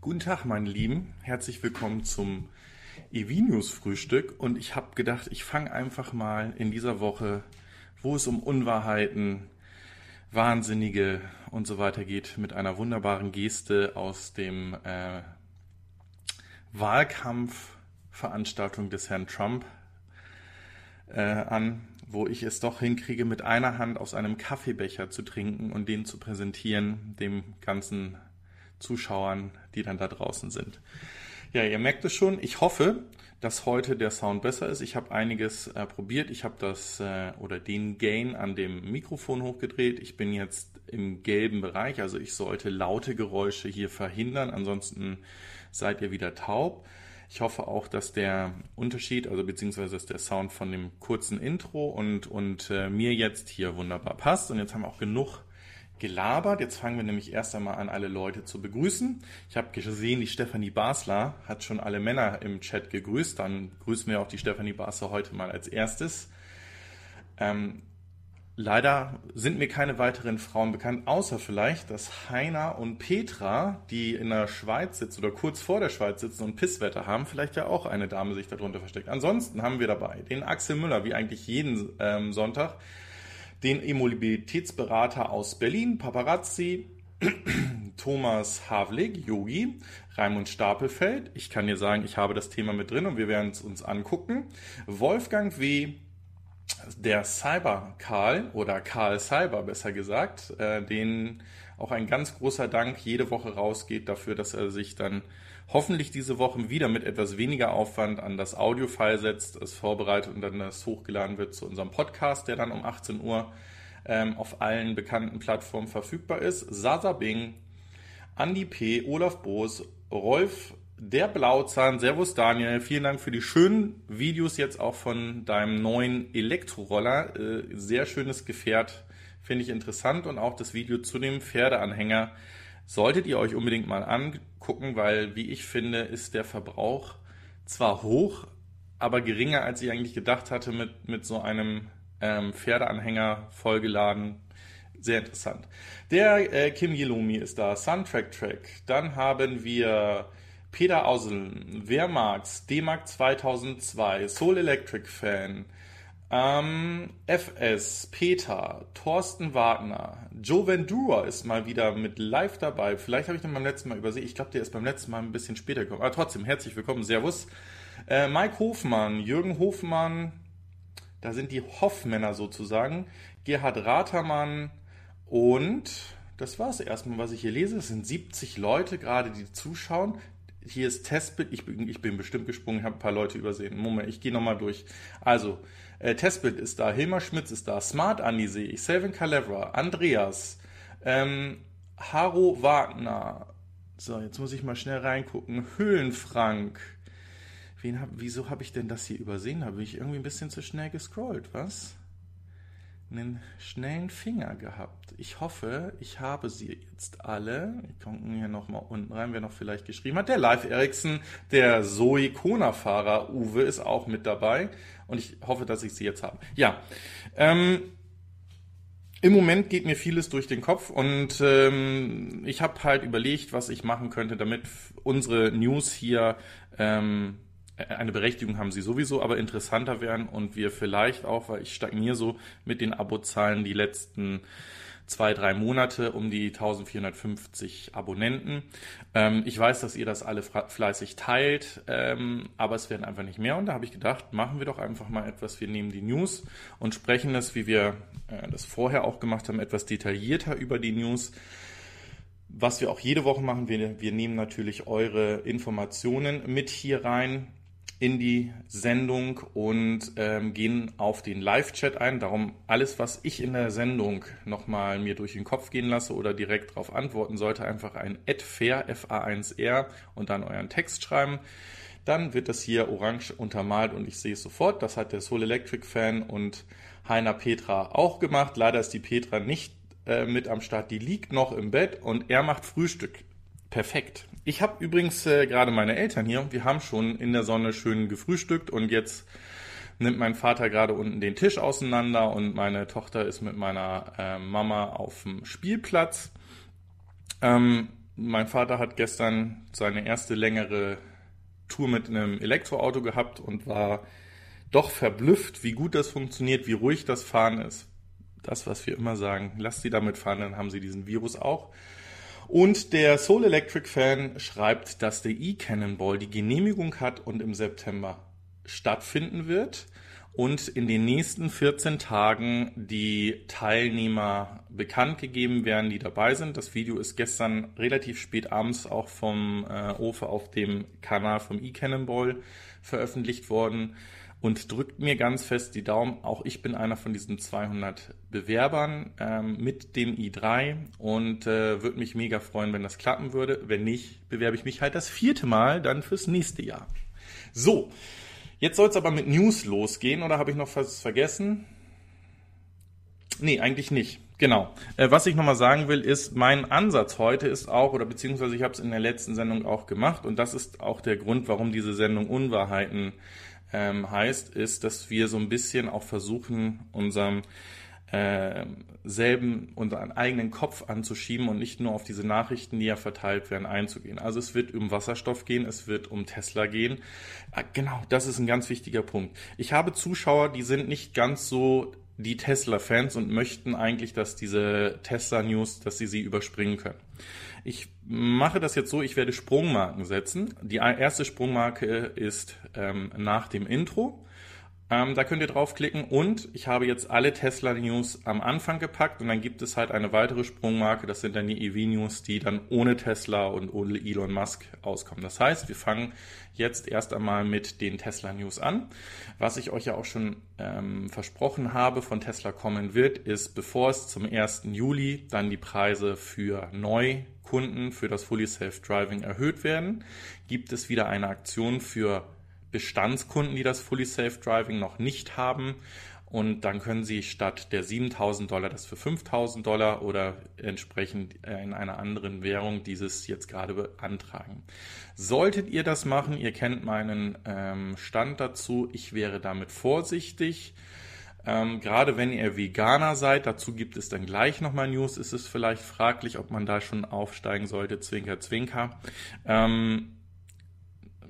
Guten Tag, meine Lieben. Herzlich willkommen zum Evinius Frühstück. Und ich habe gedacht, ich fange einfach mal in dieser Woche, wo es um Unwahrheiten, Wahnsinnige und so weiter geht, mit einer wunderbaren Geste aus dem äh, Wahlkampfveranstaltung des Herrn Trump äh, an, wo ich es doch hinkriege, mit einer Hand aus einem Kaffeebecher zu trinken und den zu präsentieren, dem ganzen Zuschauern, die dann da draußen sind. Ja, ihr merkt es schon. Ich hoffe, dass heute der Sound besser ist. Ich habe einiges äh, probiert. Ich habe das äh, oder den Gain an dem Mikrofon hochgedreht. Ich bin jetzt im gelben Bereich, also ich sollte laute Geräusche hier verhindern. Ansonsten seid ihr wieder taub. Ich hoffe auch, dass der Unterschied, also beziehungsweise dass der Sound von dem kurzen Intro und, und äh, mir jetzt hier wunderbar passt. Und jetzt haben wir auch genug gelabert. Jetzt fangen wir nämlich erst einmal an, alle Leute zu begrüßen. Ich habe gesehen, die Stefanie Basler hat schon alle Männer im Chat gegrüßt. Dann grüßen wir auch die Stefanie Basler heute mal als erstes. Ähm, leider sind mir keine weiteren Frauen bekannt, außer vielleicht, dass Heiner und Petra, die in der Schweiz sitzen oder kurz vor der Schweiz sitzen und Pisswetter haben, vielleicht ja auch eine Dame sich darunter versteckt. Ansonsten haben wir dabei den Axel Müller, wie eigentlich jeden ähm, Sonntag den Immobilitätsberater aus Berlin, Paparazzi, Thomas Havlik, Yogi, Raimund Stapelfeld. Ich kann dir sagen, ich habe das Thema mit drin und wir werden es uns angucken. Wolfgang W., der Cyber Karl oder Karl Cyber besser gesagt, äh, den auch ein ganz großer Dank jede Woche rausgeht dafür, dass er sich dann hoffentlich diese Woche wieder mit etwas weniger Aufwand an das Audiofile setzt, es vorbereitet und dann das hochgeladen wird zu unserem Podcast, der dann um 18 Uhr ähm, auf allen bekannten Plattformen verfügbar ist. Sasa Bing, Andy P., Olaf Boos, Rolf der Blauzahn, Servus Daniel, vielen Dank für die schönen Videos jetzt auch von deinem neuen Elektroroller. Äh, sehr schönes Gefährt, finde ich interessant und auch das Video zu dem Pferdeanhänger solltet ihr euch unbedingt mal angucken, weil, wie ich finde, ist der Verbrauch zwar hoch, aber geringer, als ich eigentlich gedacht hatte, mit, mit so einem ähm, Pferdeanhänger vollgeladen. Sehr interessant. Der äh, Kim Yelomi ist da, Suntrack Track. Dann haben wir Peter Auseln, Wehrmax, D-Mark 2002, Soul Electric Fan, ähm, FS, Peter, Thorsten Wagner, Joe Vendura ist mal wieder mit live dabei. Vielleicht habe ich den beim letzten Mal übersehen. Ich glaube, der ist beim letzten Mal ein bisschen später gekommen. Aber trotzdem, herzlich willkommen. Servus. Äh, Mike Hofmann, Jürgen Hofmann, da sind die Hoffmänner sozusagen. Gerhard Ratermann und das war es erstmal, was ich hier lese. Es sind 70 Leute gerade, die zuschauen hier ist Testbild. Ich bin, ich bin bestimmt gesprungen, habe ein paar Leute übersehen. Moment, ich gehe nochmal durch. Also, äh, Testbild ist da, Hilmar Schmitz ist da, Smart Andy sehe ich, Selvin Calevra, Andreas, ähm, Haro Wagner. So, jetzt muss ich mal schnell reingucken. Höhlenfrank. Wen hab, wieso habe ich denn das hier übersehen? Habe ich irgendwie ein bisschen zu schnell gescrollt, was? Einen schnellen Finger gehabt. Ich hoffe, ich habe sie jetzt alle. Ich komme hier nochmal unten rein, wer noch vielleicht geschrieben hat. Der Live Ericsson, der Zoe Kona-Fahrer Uwe ist auch mit dabei. Und ich hoffe, dass ich sie jetzt habe. Ja, ähm, im Moment geht mir vieles durch den Kopf und ähm, ich habe halt überlegt, was ich machen könnte, damit unsere News hier ähm, eine Berechtigung haben sie sowieso, aber interessanter werden und wir vielleicht auch, weil ich stagniere so mit den Abozahlen die letzten zwei, drei Monate um die 1450 Abonnenten. Ähm, ich weiß, dass ihr das alle fleißig teilt, ähm, aber es werden einfach nicht mehr. Und da habe ich gedacht, machen wir doch einfach mal etwas. Wir nehmen die News und sprechen das, wie wir äh, das vorher auch gemacht haben, etwas detaillierter über die News. Was wir auch jede Woche machen, wir, wir nehmen natürlich eure Informationen mit hier rein in die Sendung und ähm, gehen auf den Live-Chat ein. Darum alles, was ich in der Sendung nochmal mir durch den Kopf gehen lasse oder direkt darauf antworten sollte, einfach ein fair FA1R und dann euren Text schreiben. Dann wird das hier orange untermalt und ich sehe es sofort. Das hat der Soul Electric Fan und Heiner Petra auch gemacht. Leider ist die Petra nicht äh, mit am Start. Die liegt noch im Bett und er macht Frühstück. Perfekt. Ich habe übrigens äh, gerade meine Eltern hier und wir haben schon in der Sonne schön gefrühstückt und jetzt nimmt mein Vater gerade unten den Tisch auseinander und meine Tochter ist mit meiner äh, Mama auf dem Spielplatz. Ähm, mein Vater hat gestern seine erste längere Tour mit einem Elektroauto gehabt und war doch verblüfft, wie gut das funktioniert, wie ruhig das Fahren ist. Das, was wir immer sagen, lasst sie damit fahren, dann haben sie diesen Virus auch. Und der Soul Electric Fan schreibt, dass der E-Cannonball die Genehmigung hat und im September stattfinden wird und in den nächsten 14 Tagen die Teilnehmer bekannt gegeben werden, die dabei sind. Das Video ist gestern relativ spät abends auch vom äh, OFE auf dem Kanal vom eCannonball veröffentlicht worden und drückt mir ganz fest die Daumen. Auch ich bin einer von diesen 200 Bewerbern ähm, mit dem i3 und äh, würde mich mega freuen, wenn das klappen würde. Wenn nicht, bewerbe ich mich halt das vierte Mal dann fürs nächste Jahr. So, Jetzt soll es aber mit News losgehen oder habe ich noch was vergessen? Nee, eigentlich nicht. Genau. Äh, was ich nochmal sagen will, ist, mein Ansatz heute ist auch, oder beziehungsweise ich habe es in der letzten Sendung auch gemacht, und das ist auch der Grund, warum diese Sendung Unwahrheiten ähm, heißt, ist, dass wir so ein bisschen auch versuchen, unserem äh, selben unseren eigenen Kopf anzuschieben und nicht nur auf diese Nachrichten, die ja verteilt werden, einzugehen. Also es wird um Wasserstoff gehen, es wird um Tesla gehen. Ah, genau, das ist ein ganz wichtiger Punkt. Ich habe Zuschauer, die sind nicht ganz so die Tesla-Fans und möchten eigentlich, dass diese Tesla-News, dass sie sie überspringen können. Ich mache das jetzt so, ich werde Sprungmarken setzen. Die erste Sprungmarke ist ähm, nach dem Intro. Ähm, da könnt ihr draufklicken und ich habe jetzt alle Tesla News am Anfang gepackt und dann gibt es halt eine weitere Sprungmarke, das sind dann die EV News, die dann ohne Tesla und ohne Elon Musk auskommen. Das heißt, wir fangen jetzt erst einmal mit den Tesla News an. Was ich euch ja auch schon ähm, versprochen habe von Tesla kommen wird, ist, bevor es zum 1. Juli dann die Preise für Neukunden für das Fully Self Driving erhöht werden, gibt es wieder eine Aktion für Bestandskunden, die das Fully Safe Driving noch nicht haben. Und dann können Sie statt der 7000 Dollar das für 5000 Dollar oder entsprechend in einer anderen Währung dieses jetzt gerade beantragen. Solltet ihr das machen, ihr kennt meinen ähm, Stand dazu, ich wäre damit vorsichtig. Ähm, gerade wenn ihr Veganer seid, dazu gibt es dann gleich nochmal News, ist es vielleicht fraglich, ob man da schon aufsteigen sollte, Zwinker, Zwinker. Ähm,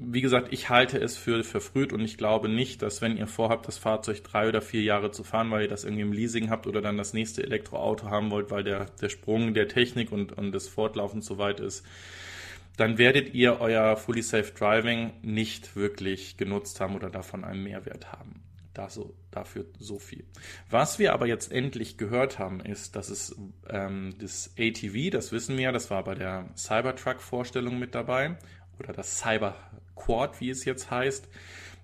wie gesagt, ich halte es für verfrüht und ich glaube nicht, dass wenn ihr vorhabt, das Fahrzeug drei oder vier Jahre zu fahren, weil ihr das irgendwie im Leasing habt oder dann das nächste Elektroauto haben wollt, weil der, der Sprung der Technik und, und des Fortlaufens so weit ist, dann werdet ihr euer Fully Safe Driving nicht wirklich genutzt haben oder davon einen Mehrwert haben. Da dafür so viel. Was wir aber jetzt endlich gehört haben, ist, dass es ähm, das ATV, das wissen wir ja, das war bei der Cybertruck-Vorstellung mit dabei, oder das Cyber Quad, wie es jetzt heißt,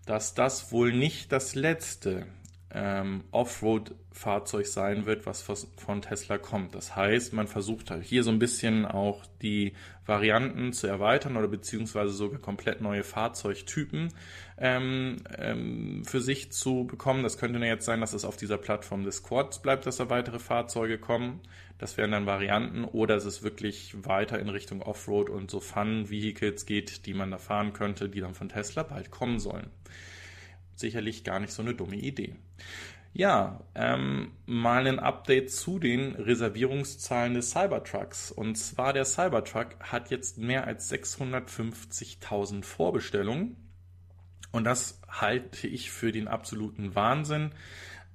dass das wohl nicht das letzte ähm, Offroad-Fahrzeug sein wird, was von Tesla kommt. Das heißt, man versucht halt hier so ein bisschen auch die Varianten zu erweitern oder beziehungsweise sogar komplett neue Fahrzeugtypen ähm, ähm, für sich zu bekommen. Das könnte ja jetzt sein, dass es auf dieser Plattform des Quads bleibt, dass da weitere Fahrzeuge kommen. Das wären dann Varianten oder es ist wirklich weiter in Richtung Offroad und so Fun-Vehicles geht, die man da fahren könnte, die dann von Tesla bald kommen sollen sicherlich gar nicht so eine dumme Idee. Ja, ähm, mal ein Update zu den Reservierungszahlen des Cybertrucks. Und zwar der Cybertruck hat jetzt mehr als 650.000 Vorbestellungen. Und das halte ich für den absoluten Wahnsinn.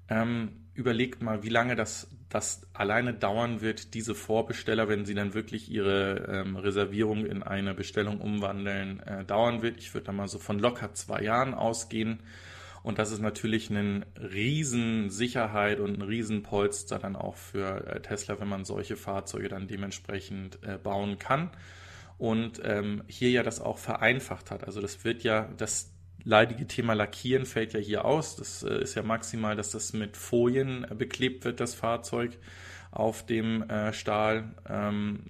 Ähm, überlegt mal, wie lange das, das alleine dauern wird, diese Vorbesteller, wenn sie dann wirklich ihre ähm, Reservierung in eine Bestellung umwandeln, äh, dauern wird. Ich würde da mal so von locker zwei Jahren ausgehen. Und das ist natürlich eine riesen Sicherheit und ein Riesenpolster dann auch für äh, Tesla, wenn man solche Fahrzeuge dann dementsprechend äh, bauen kann. Und ähm, hier ja das auch vereinfacht hat. Also das wird ja, das leidige Thema Lackieren fällt ja hier aus. Das äh, ist ja maximal, dass das mit Folien äh, beklebt wird, das Fahrzeug auf dem äh, Stahl. Ähm,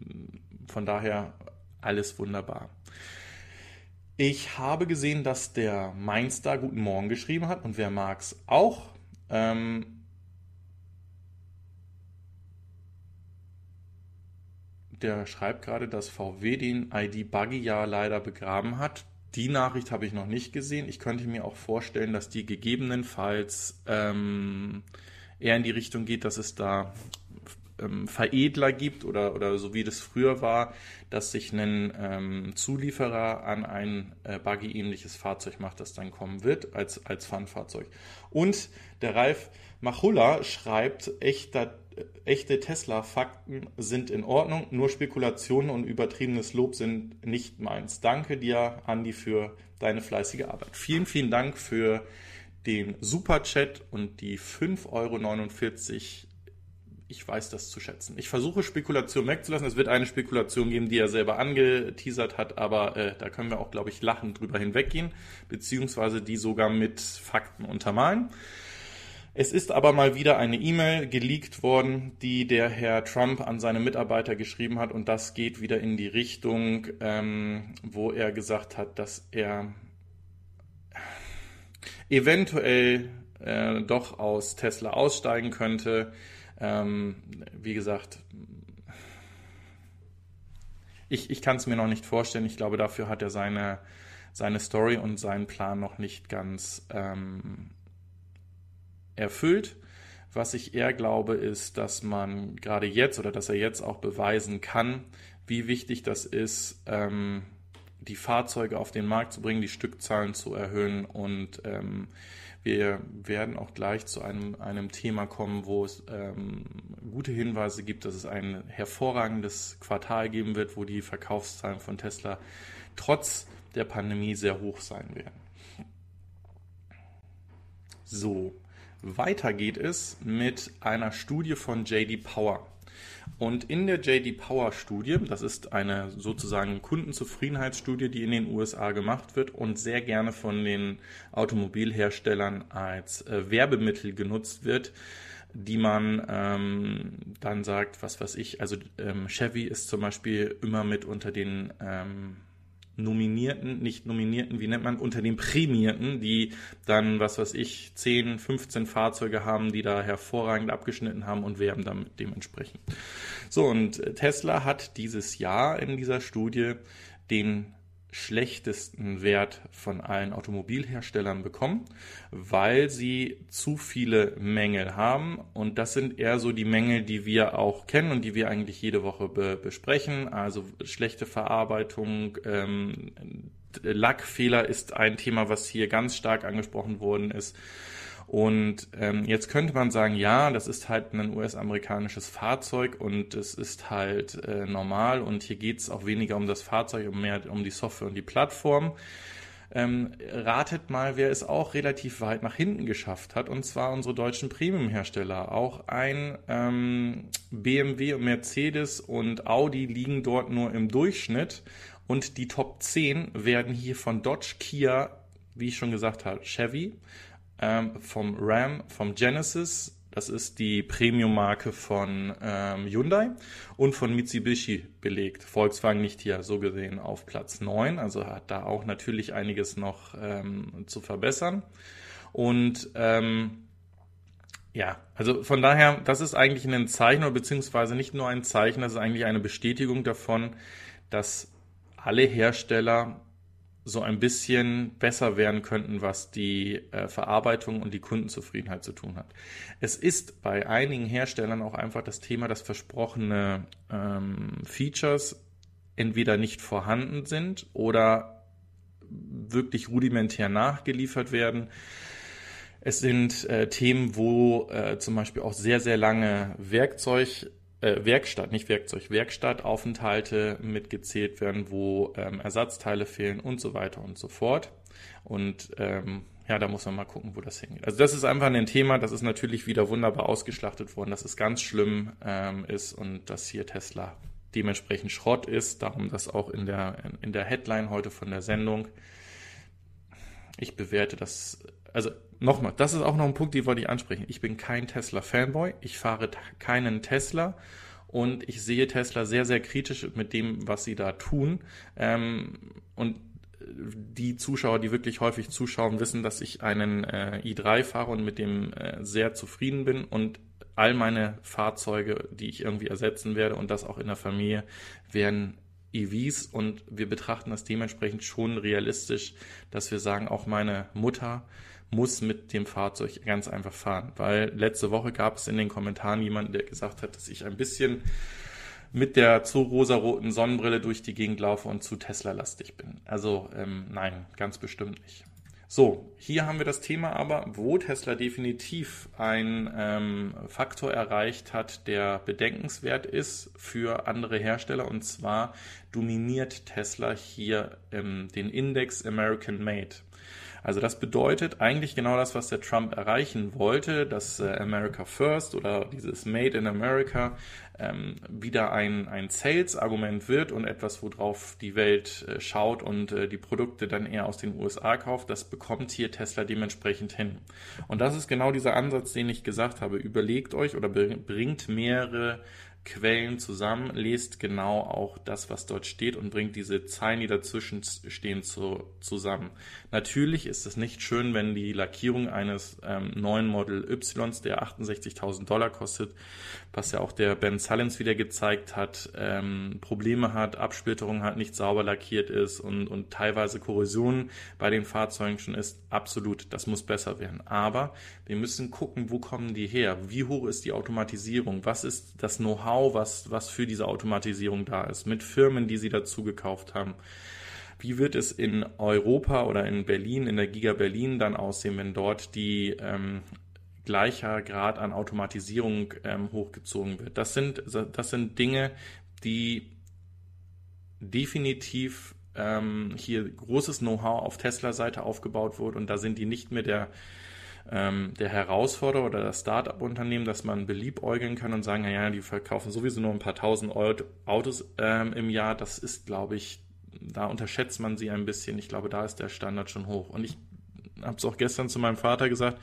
von daher alles wunderbar. Ich habe gesehen, dass der Mainstar Guten Morgen geschrieben hat und wer mag's auch. Ähm, der schreibt gerade, dass VW den ID Buggy ja leider begraben hat. Die Nachricht habe ich noch nicht gesehen. Ich könnte mir auch vorstellen, dass die gegebenenfalls ähm, eher in die Richtung geht, dass es da ähm, Veredler gibt oder, oder so wie das früher war, dass sich ein ähm, Zulieferer an ein äh, Buggy-ähnliches Fahrzeug macht, das dann kommen wird als, als Fun-Fahrzeug. Und der Ralf Machulla schreibt, echter, echte Tesla-Fakten sind in Ordnung, nur Spekulationen und übertriebenes Lob sind nicht meins. Danke dir, Andi, für deine fleißige Arbeit. Vielen, vielen Dank für den Super-Chat und die 5,49 Euro. Ich weiß das zu schätzen. Ich versuche Spekulation wegzulassen. Es wird eine Spekulation geben, die er selber angeteasert hat, aber äh, da können wir auch, glaube ich, lachend drüber hinweggehen, beziehungsweise die sogar mit Fakten untermalen. Es ist aber mal wieder eine E-Mail geleakt worden, die der Herr Trump an seine Mitarbeiter geschrieben hat und das geht wieder in die Richtung, ähm, wo er gesagt hat, dass er eventuell äh, doch aus Tesla aussteigen könnte. Ähm, wie gesagt, ich, ich kann es mir noch nicht vorstellen. Ich glaube, dafür hat er seine, seine Story und seinen Plan noch nicht ganz ähm, erfüllt. Was ich eher glaube, ist, dass man gerade jetzt oder dass er jetzt auch beweisen kann, wie wichtig das ist, ähm, die Fahrzeuge auf den Markt zu bringen, die Stückzahlen zu erhöhen und ähm, wir werden auch gleich zu einem, einem Thema kommen, wo es ähm, gute Hinweise gibt, dass es ein hervorragendes Quartal geben wird, wo die Verkaufszahlen von Tesla trotz der Pandemie sehr hoch sein werden. So, weiter geht es mit einer Studie von JD Power. Und in der JD Power Studie, das ist eine sozusagen Kundenzufriedenheitsstudie, die in den USA gemacht wird und sehr gerne von den Automobilherstellern als äh, Werbemittel genutzt wird, die man ähm, dann sagt, was weiß ich, also ähm, Chevy ist zum Beispiel immer mit unter den ähm, Nominierten, nicht Nominierten, wie nennt man, unter den Prämierten, die dann, was weiß ich, 10, 15 Fahrzeuge haben, die da hervorragend abgeschnitten haben und werben damit dementsprechend. So, und Tesla hat dieses Jahr in dieser Studie den schlechtesten Wert von allen Automobilherstellern bekommen, weil sie zu viele Mängel haben. Und das sind eher so die Mängel, die wir auch kennen und die wir eigentlich jede Woche be besprechen. Also schlechte Verarbeitung, ähm, Lackfehler ist ein Thema, was hier ganz stark angesprochen worden ist. Und ähm, jetzt könnte man sagen, ja, das ist halt ein US-amerikanisches Fahrzeug und es ist halt äh, normal und hier geht es auch weniger um das Fahrzeug und mehr um die Software und die Plattform. Ähm, ratet mal, wer es auch relativ weit nach hinten geschafft hat, und zwar unsere deutschen Premium-Hersteller. Auch ein ähm, BMW und Mercedes und Audi liegen dort nur im Durchschnitt und die Top 10 werden hier von Dodge, Kia, wie ich schon gesagt habe, Chevy, ähm, vom Ram, vom Genesis, das ist die Premium-Marke von ähm, Hyundai und von Mitsubishi belegt. Volkswagen nicht hier so gesehen auf Platz 9, also hat da auch natürlich einiges noch ähm, zu verbessern. Und ähm, ja, also von daher, das ist eigentlich ein Zeichen, oder beziehungsweise nicht nur ein Zeichen, das ist eigentlich eine Bestätigung davon, dass alle Hersteller so ein bisschen besser werden könnten, was die äh, Verarbeitung und die Kundenzufriedenheit zu tun hat. Es ist bei einigen Herstellern auch einfach das Thema, dass versprochene ähm, Features entweder nicht vorhanden sind oder wirklich rudimentär nachgeliefert werden. Es sind äh, Themen, wo äh, zum Beispiel auch sehr, sehr lange Werkzeug äh, Werkstatt, nicht Werkzeug, Werkstattaufenthalte mitgezählt werden, wo ähm, Ersatzteile fehlen und so weiter und so fort. Und ähm, ja, da muss man mal gucken, wo das hingeht. Also das ist einfach ein Thema, das ist natürlich wieder wunderbar ausgeschlachtet worden, dass es ganz schlimm ähm, ist und dass hier Tesla dementsprechend Schrott ist. Darum das auch in der, in der Headline heute von der Sendung. Ich bewerte das, also nochmal, das ist auch noch ein Punkt, den wollte ich ansprechen. Ich bin kein Tesla-Fanboy. Ich fahre keinen Tesla und ich sehe Tesla sehr, sehr kritisch mit dem, was sie da tun. Ähm, und die Zuschauer, die wirklich häufig zuschauen, wissen, dass ich einen äh, i3 fahre und mit dem äh, sehr zufrieden bin und all meine Fahrzeuge, die ich irgendwie ersetzen werde und das auch in der Familie, werden EVs und wir betrachten das dementsprechend schon realistisch, dass wir sagen, auch meine Mutter muss mit dem Fahrzeug ganz einfach fahren. Weil letzte Woche gab es in den Kommentaren jemanden, der gesagt hat, dass ich ein bisschen mit der zu rosaroten Sonnenbrille durch die Gegend laufe und zu Tesla-lastig bin. Also ähm, nein, ganz bestimmt nicht. So, hier haben wir das Thema aber, wo Tesla definitiv ein ähm, Faktor erreicht hat, der bedenkenswert ist für andere Hersteller. Und zwar dominiert Tesla hier ähm, den Index American Made. Also das bedeutet eigentlich genau das, was der Trump erreichen wollte, dass äh, America First oder dieses Made in America ähm, wieder ein, ein Sales-Argument wird und etwas, worauf die Welt äh, schaut und äh, die Produkte dann eher aus den USA kauft, das bekommt hier Tesla dementsprechend hin. Und das ist genau dieser Ansatz, den ich gesagt habe. Überlegt euch oder bringt mehrere Quellen zusammen, lest genau auch das, was dort steht und bringt diese Zeilen, die dazwischen stehen, zu, zusammen. Natürlich ist es nicht schön, wenn die Lackierung eines ähm, neuen Model Y, der 68.000 Dollar kostet, was ja auch der Ben Sullins wieder gezeigt hat, ähm, Probleme hat, Absplitterung hat, nicht sauber lackiert ist und, und teilweise Korrosion bei den Fahrzeugen schon ist. Absolut, das muss besser werden. Aber wir müssen gucken, wo kommen die her? Wie hoch ist die Automatisierung? Was ist das Know-how, was, was für diese Automatisierung da ist? Mit Firmen, die sie dazu gekauft haben. Wie wird es in Europa oder in Berlin, in der Giga Berlin dann aussehen, wenn dort die ähm, gleicher Grad an Automatisierung ähm, hochgezogen wird. Das sind, das sind Dinge, die definitiv ähm, hier großes Know-how auf Tesla-Seite aufgebaut wurde und da sind die nicht mehr der, ähm, der Herausforderer oder das Start-up-Unternehmen, dass man beliebäugeln kann und sagen, naja, die verkaufen sowieso nur ein paar tausend Autos ähm, im Jahr. Das ist, glaube ich, da unterschätzt man sie ein bisschen. Ich glaube, da ist der Standard schon hoch. Und ich habe es auch gestern zu meinem Vater gesagt,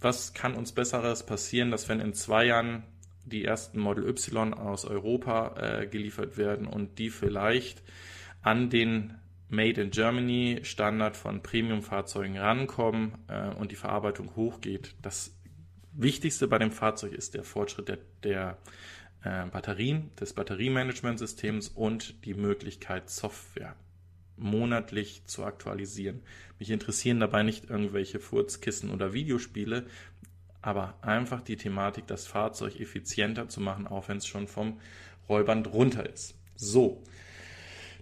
was kann uns Besseres passieren, dass wenn in zwei Jahren die ersten Model Y aus Europa äh, geliefert werden und die vielleicht an den Made in Germany Standard von Premium-Fahrzeugen rankommen äh, und die Verarbeitung hochgeht. Das Wichtigste bei dem Fahrzeug ist der Fortschritt der, der äh, Batterien, des Batteriemanagementsystems und die Möglichkeit Software monatlich zu aktualisieren. Mich interessieren dabei nicht irgendwelche Furzkissen oder Videospiele, aber einfach die Thematik, das Fahrzeug effizienter zu machen, auch wenn es schon vom Rollband runter ist. So,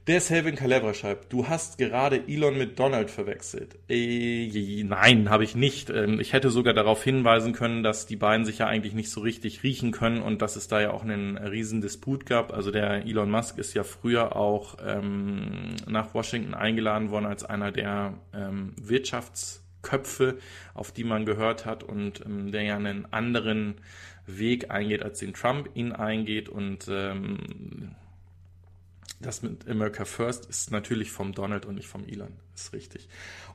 der Selvin Calabra schreibt, du hast gerade Elon mit Donald verwechselt. Äh, nein, habe ich nicht. Ähm, ich hätte sogar darauf hinweisen können, dass die beiden sich ja eigentlich nicht so richtig riechen können und dass es da ja auch einen riesen Disput gab. Also der Elon Musk ist ja früher auch ähm, nach Washington eingeladen worden als einer der ähm, Wirtschaftsköpfe, auf die man gehört hat und ähm, der ja einen anderen Weg eingeht, als den Trump ihn eingeht und ähm, das mit America First ist natürlich vom Donald und nicht vom Elon. Ist richtig.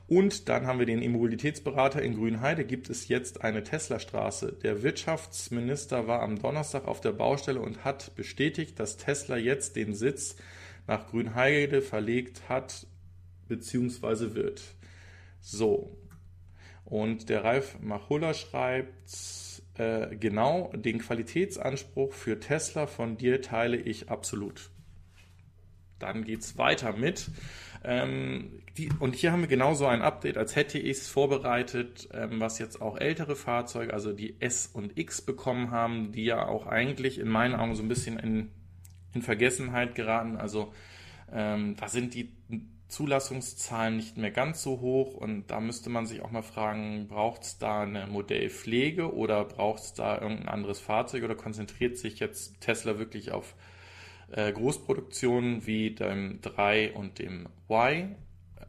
Und dann haben wir den Immobilitätsberater in Grünheide. Gibt es jetzt eine Tesla-Straße? Der Wirtschaftsminister war am Donnerstag auf der Baustelle und hat bestätigt, dass Tesla jetzt den Sitz nach Grünheide verlegt hat bzw. wird. So. Und der Ralf Machulla schreibt, äh, genau, den Qualitätsanspruch für Tesla von dir teile ich absolut dann geht es weiter mit. Ähm, die, und hier haben wir genauso ein Update, als hätte ich es vorbereitet, ähm, was jetzt auch ältere Fahrzeuge, also die S und X bekommen haben, die ja auch eigentlich in meinen Augen so ein bisschen in, in Vergessenheit geraten. Also ähm, da sind die Zulassungszahlen nicht mehr ganz so hoch und da müsste man sich auch mal fragen, braucht es da eine Modellpflege oder braucht es da irgendein anderes Fahrzeug oder konzentriert sich jetzt Tesla wirklich auf äh, Großproduktionen wie dem 3 und dem Y,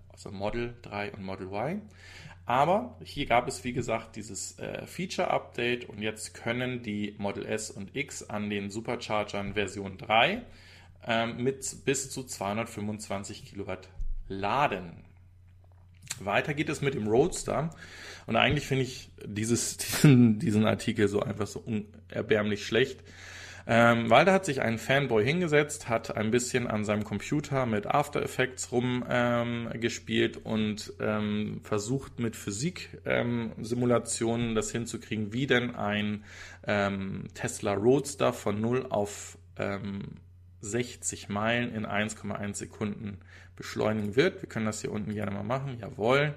also Model 3 und Model Y. Aber hier gab es, wie gesagt, dieses äh, Feature-Update und jetzt können die Model S und X an den Superchargern Version 3 ähm, mit bis zu 225 Kilowatt laden. Weiter geht es mit dem Roadster. Und eigentlich finde ich dieses, diesen, diesen Artikel so einfach so unerbärmlich schlecht. Ähm, weil da hat sich ein Fanboy hingesetzt, hat ein bisschen an seinem Computer mit After Effects rumgespielt ähm, und ähm, versucht mit Physik-Simulationen ähm, das hinzukriegen, wie denn ein ähm, Tesla Roadster von 0 auf 60 ähm, Meilen in 1,1 Sekunden beschleunigen wird. Wir können das hier unten gerne mal machen. Jawohl.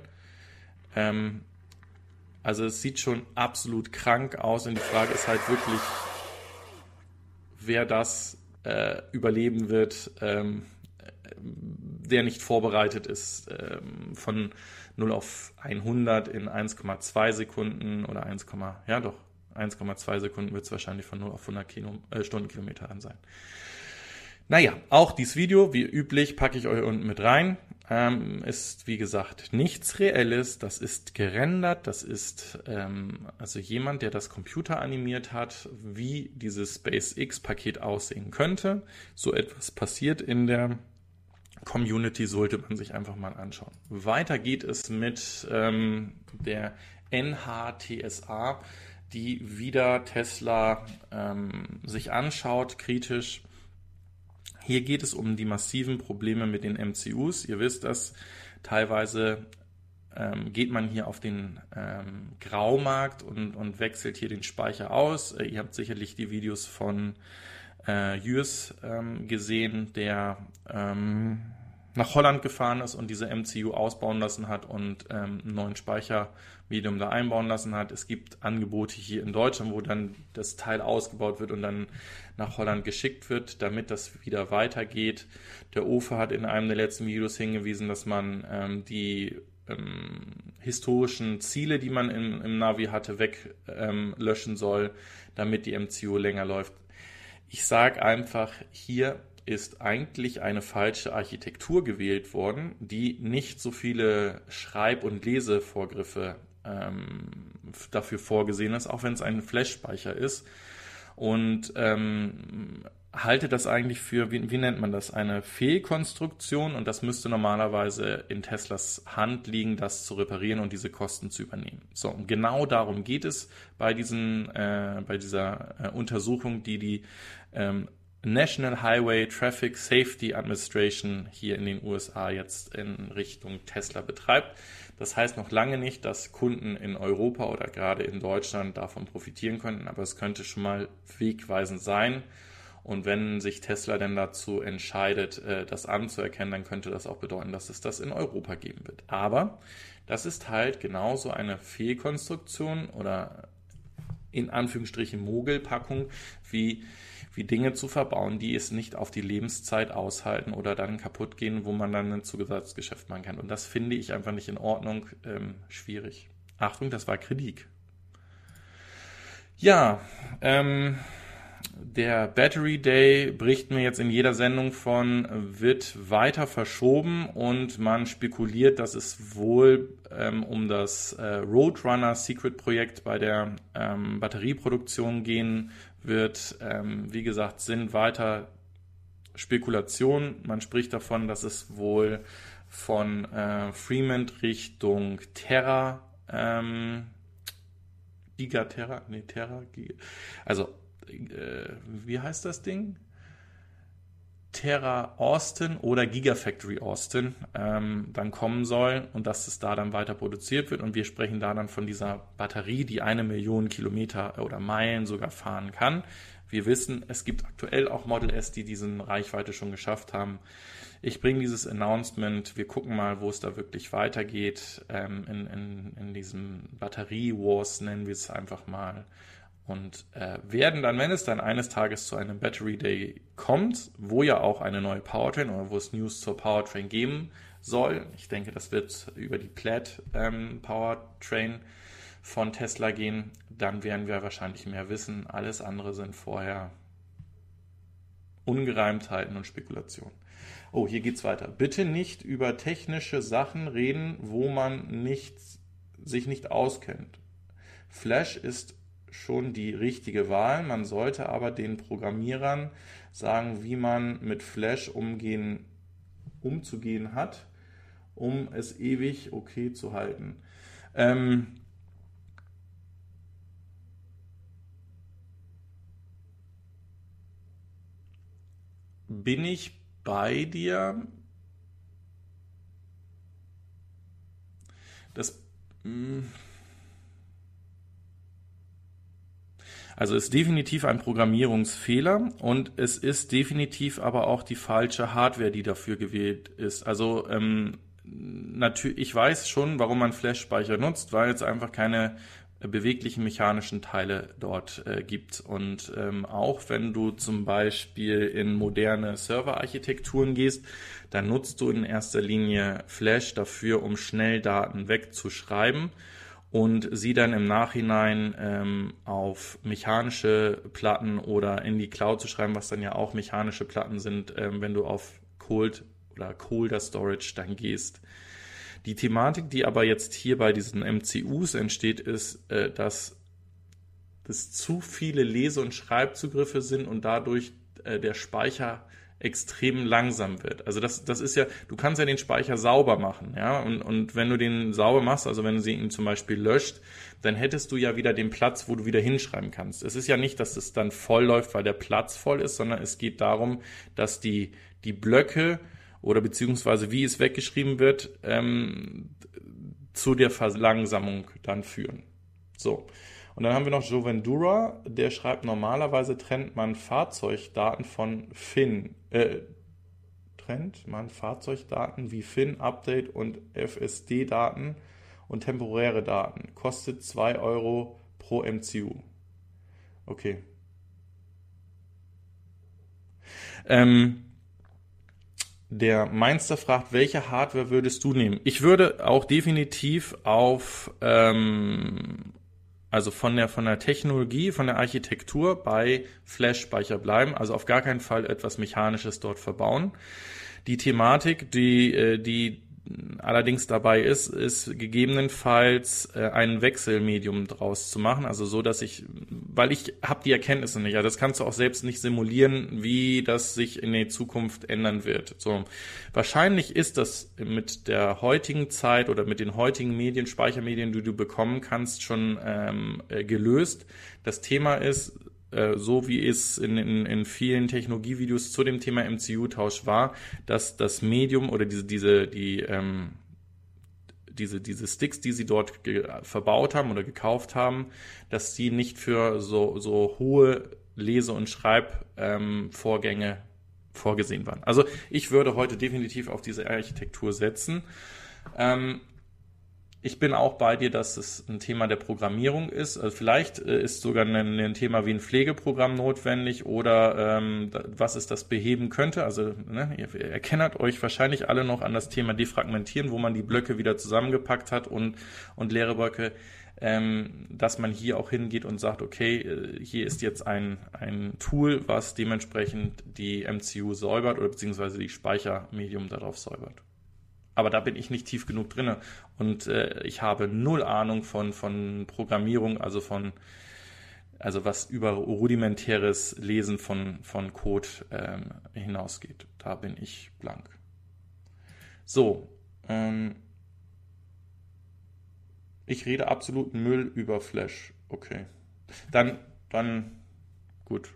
Also es sieht schon absolut krank aus und die Frage ist halt wirklich, wer das äh, überleben wird, ähm, der nicht vorbereitet ist, ähm, von 0 auf 100 in 1,2 Sekunden oder 1, ja doch, 1,2 Sekunden wird es wahrscheinlich von 0 auf 100 Kilo, äh, Stundenkilometer an sein. Naja, auch dieses Video, wie üblich, packe ich euch unten mit rein. Ähm, ist, wie gesagt, nichts Reelles. Das ist gerendert. Das ist ähm, also jemand, der das Computer animiert hat, wie dieses SpaceX-Paket aussehen könnte. So etwas passiert in der Community, sollte man sich einfach mal anschauen. Weiter geht es mit ähm, der NHTSA, die wieder Tesla ähm, sich anschaut, kritisch hier geht es um die massiven Probleme mit den MCUs. Ihr wisst das, teilweise ähm, geht man hier auf den ähm, Graumarkt und, und wechselt hier den Speicher aus. Äh, ihr habt sicherlich die Videos von äh, Jürs ähm, gesehen, der ähm, nach Holland gefahren ist und diese MCU ausbauen lassen hat und ähm, einen neuen Speichermedium da einbauen lassen hat. Es gibt Angebote hier in Deutschland, wo dann das Teil ausgebaut wird und dann nach Holland geschickt wird, damit das wieder weitergeht. Der OFA hat in einem der letzten Videos hingewiesen, dass man ähm, die ähm, historischen Ziele, die man in, im Navi hatte, weglöschen ähm, soll, damit die MCU länger läuft. Ich sage einfach, hier ist eigentlich eine falsche Architektur gewählt worden, die nicht so viele Schreib- und Lesevorgriffe ähm, dafür vorgesehen ist, auch wenn es ein Flash-Speicher ist. Und ähm, halte das eigentlich für, wie, wie nennt man das, eine Fehlkonstruktion und das müsste normalerweise in Teslas Hand liegen, das zu reparieren und diese Kosten zu übernehmen. So, und genau darum geht es bei diesen, äh, bei dieser äh, Untersuchung, die die ähm, National Highway Traffic Safety Administration hier in den USA jetzt in Richtung Tesla betreibt. Das heißt noch lange nicht, dass Kunden in Europa oder gerade in Deutschland davon profitieren könnten, aber es könnte schon mal wegweisend sein. Und wenn sich Tesla denn dazu entscheidet, äh, das anzuerkennen, dann könnte das auch bedeuten, dass es das in Europa geben wird. Aber das ist halt genauso eine Fehlkonstruktion oder in Anführungsstrichen Mogelpackung wie wie Dinge zu verbauen, die es nicht auf die Lebenszeit aushalten oder dann kaputt gehen, wo man dann ein Zusatzgeschäft machen kann. Und das finde ich einfach nicht in Ordnung, ähm, schwierig. Achtung, das war Kritik. Ja, ähm, der Battery Day bricht mir jetzt in jeder Sendung von, wird weiter verschoben und man spekuliert, dass es wohl ähm, um das äh, Roadrunner Secret Projekt bei der ähm, Batterieproduktion gehen wird, ähm, wie gesagt, sind weiter Spekulationen. Man spricht davon, dass es wohl von äh, Fremont Richtung Terra, ähm, Gigaterra, nee, Terra, Giga, also, äh, wie heißt das Ding? Terra Austin oder Gigafactory Austin ähm, dann kommen soll und dass es da dann weiter produziert wird. Und wir sprechen da dann von dieser Batterie, die eine Million Kilometer oder Meilen sogar fahren kann. Wir wissen, es gibt aktuell auch Model S, die diesen Reichweite schon geschafft haben. Ich bringe dieses Announcement, wir gucken mal, wo es da wirklich weitergeht ähm, in, in, in diesem Batterie-Wars, nennen wir es einfach mal und äh, werden dann, wenn es dann eines Tages zu einem Battery Day kommt, wo ja auch eine neue Powertrain oder wo es News zur Powertrain geben soll, ich denke, das wird über die Plaid ähm, Powertrain von Tesla gehen, dann werden wir wahrscheinlich mehr wissen. Alles andere sind vorher Ungereimtheiten und Spekulationen. Oh, hier geht's weiter. Bitte nicht über technische Sachen reden, wo man nicht, sich nicht auskennt. Flash ist schon die richtige Wahl. Man sollte aber den Programmierern sagen, wie man mit Flash umgehen, umzugehen hat, um es ewig okay zu halten. Ähm, bin ich bei dir? Das. Mh, hm, Also ist definitiv ein Programmierungsfehler und es ist definitiv aber auch die falsche Hardware, die dafür gewählt ist. Also ähm, natürlich, ich weiß schon, warum man Flash-Speicher nutzt, weil es einfach keine beweglichen mechanischen Teile dort äh, gibt. Und ähm, auch wenn du zum Beispiel in moderne Serverarchitekturen gehst, dann nutzt du in erster Linie Flash dafür, um schnell Daten wegzuschreiben und sie dann im Nachhinein ähm, auf mechanische Platten oder in die Cloud zu schreiben, was dann ja auch mechanische Platten sind, ähm, wenn du auf Cold oder Colder Storage dann gehst. Die Thematik, die aber jetzt hier bei diesen MCUs entsteht, ist, äh, dass es zu viele Lese- und Schreibzugriffe sind und dadurch äh, der Speicher extrem langsam wird. Also das, das ist ja, du kannst ja den Speicher sauber machen, ja, und, und wenn du den sauber machst, also wenn du ihn zum Beispiel löscht, dann hättest du ja wieder den Platz, wo du wieder hinschreiben kannst. Es ist ja nicht, dass es dann voll läuft, weil der Platz voll ist, sondern es geht darum, dass die, die Blöcke oder beziehungsweise wie es weggeschrieben wird, ähm, zu der Verlangsamung dann führen. So. Und dann haben wir noch Jovendura, der schreibt, normalerweise trennt man Fahrzeugdaten von FIN, äh, trennt man Fahrzeugdaten wie FIN, Update und FSD-Daten und temporäre Daten. Kostet 2 Euro pro MCU. Okay. Ähm, der Mainster fragt, welche Hardware würdest du nehmen? Ich würde auch definitiv auf, ähm, also von der, von der Technologie, von der Architektur bei Flash-Speicher bleiben, also auf gar keinen Fall etwas Mechanisches dort verbauen. Die Thematik, die, äh, die allerdings dabei ist, ist gegebenenfalls äh, ein Wechselmedium draus zu machen, also so, dass ich, weil ich habe die Erkenntnisse nicht, ja, das kannst du auch selbst nicht simulieren, wie das sich in der Zukunft ändern wird. So, wahrscheinlich ist das mit der heutigen Zeit oder mit den heutigen Medien, Speichermedien, die du bekommen kannst, schon ähm, äh, gelöst. Das Thema ist, äh, so wie es in, in, in vielen Technologievideos zu dem Thema MCU-Tausch war, dass das Medium oder diese, diese, die, ähm, diese, diese Sticks, die sie dort verbaut haben oder gekauft haben, dass sie nicht für so, so hohe Lese- und Schreibvorgänge ähm, vorgesehen waren. Also ich würde heute definitiv auf diese Architektur setzen. Ähm, ich bin auch bei dir, dass es ein Thema der Programmierung ist. Also vielleicht äh, ist sogar ein, ein, Thema wie ein Pflegeprogramm notwendig oder ähm, was es das beheben könnte. Also ne, ihr erkennt euch wahrscheinlich alle noch an das Thema Defragmentieren, wo man die Blöcke wieder zusammengepackt hat und, und leere Blöcke, ähm, dass man hier auch hingeht und sagt, okay, äh, hier ist jetzt ein, ein Tool, was dementsprechend die MCU säubert oder beziehungsweise die Speichermedium darauf säubert. Aber da bin ich nicht tief genug drin. Und äh, ich habe null Ahnung von, von Programmierung, also von, also was über rudimentäres Lesen von, von Code ähm, hinausgeht. Da bin ich blank. So, ähm, ich rede absolut Müll über Flash. Okay. Dann, dann, gut.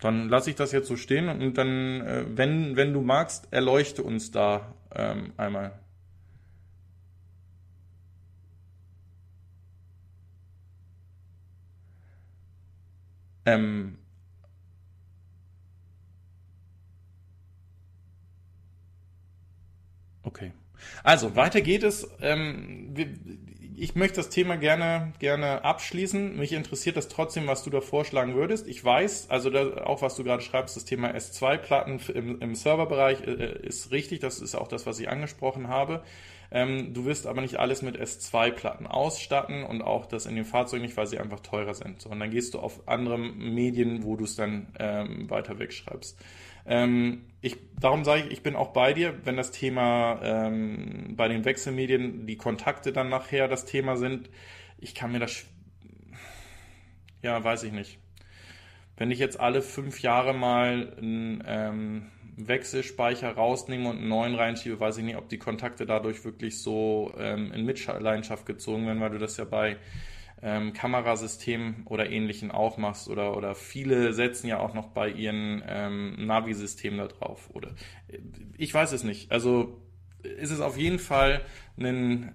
Dann lasse ich das jetzt so stehen und dann, äh, wenn, wenn du magst, erleuchte uns da ähm, einmal. Ähm, okay. Also, weiter geht es. Ähm, wir, ich möchte das Thema gerne, gerne abschließen. Mich interessiert das trotzdem, was du da vorschlagen würdest. Ich weiß, also da, auch was du gerade schreibst, das Thema S2-Platten im, im Serverbereich äh, ist richtig. Das ist auch das, was ich angesprochen habe. Ähm, du wirst aber nicht alles mit S2-Platten ausstatten und auch das in dem Fahrzeug nicht, weil sie einfach teurer sind. So, und dann gehst du auf andere Medien, wo du es dann ähm, weiter wegschreibst. Ähm, ich, darum sage ich, ich bin auch bei dir, wenn das Thema ähm, bei den Wechselmedien, die Kontakte dann nachher das Thema sind. Ich kann mir das, ja, weiß ich nicht. Wenn ich jetzt alle fünf Jahre mal einen ähm, Wechselspeicher rausnehme und einen neuen reinschiebe, weiß ich nicht, ob die Kontakte dadurch wirklich so ähm, in Mitleidenschaft gezogen werden, weil du das ja bei ähm, Kamerasystemen oder ähnlichen auch machst oder, oder viele setzen ja auch noch bei ihren ähm, Navi-Systemen da drauf. Oder ich weiß es nicht. Also ist es auf jeden Fall ein,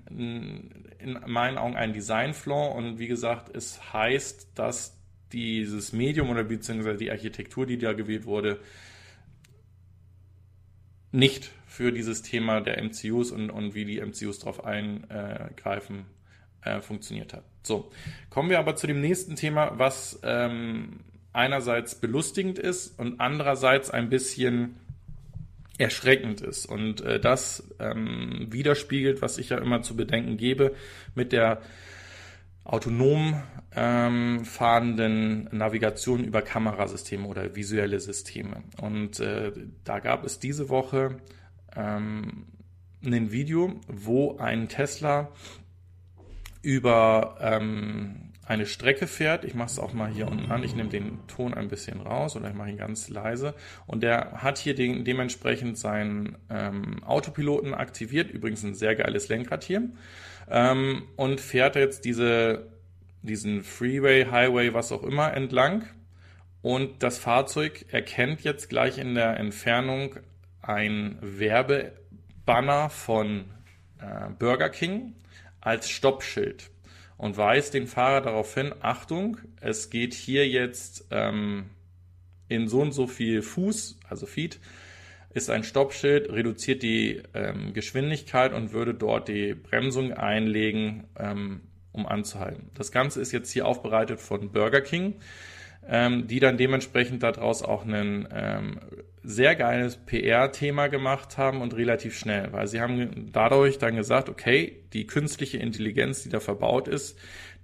in meinen Augen ein Design-Flaw und wie gesagt, es heißt, dass dieses Medium oder beziehungsweise die Architektur, die da gewählt wurde, nicht für dieses Thema der MCUs und, und wie die MCUs darauf eingreifen, äh, funktioniert hat. So, kommen wir aber zu dem nächsten Thema, was ähm, einerseits belustigend ist und andererseits ein bisschen erschreckend ist. Und äh, das ähm, widerspiegelt, was ich ja immer zu bedenken gebe, mit der autonom ähm, fahrenden Navigation über Kamerasysteme oder visuelle Systeme. Und äh, da gab es diese Woche ähm, ein Video, wo ein Tesla über ähm, eine Strecke fährt. Ich mache es auch mal hier unten an. Ich nehme den Ton ein bisschen raus oder ich mache ihn ganz leise. Und der hat hier den, dementsprechend seinen ähm, Autopiloten aktiviert. Übrigens ein sehr geiles Lenkrad hier. Ähm, und fährt jetzt diese, diesen Freeway, Highway, was auch immer entlang. Und das Fahrzeug erkennt jetzt gleich in der Entfernung ein Werbebanner von äh, Burger King als Stoppschild und weist den Fahrer darauf hin, Achtung, es geht hier jetzt ähm, in so und so viel Fuß, also Feet, ist ein Stoppschild, reduziert die ähm, Geschwindigkeit und würde dort die Bremsung einlegen, ähm, um anzuhalten. Das Ganze ist jetzt hier aufbereitet von Burger King ähm, die dann dementsprechend daraus auch ein ähm, sehr geiles PR-Thema gemacht haben und relativ schnell, weil sie haben dadurch dann gesagt, okay, die künstliche Intelligenz, die da verbaut ist,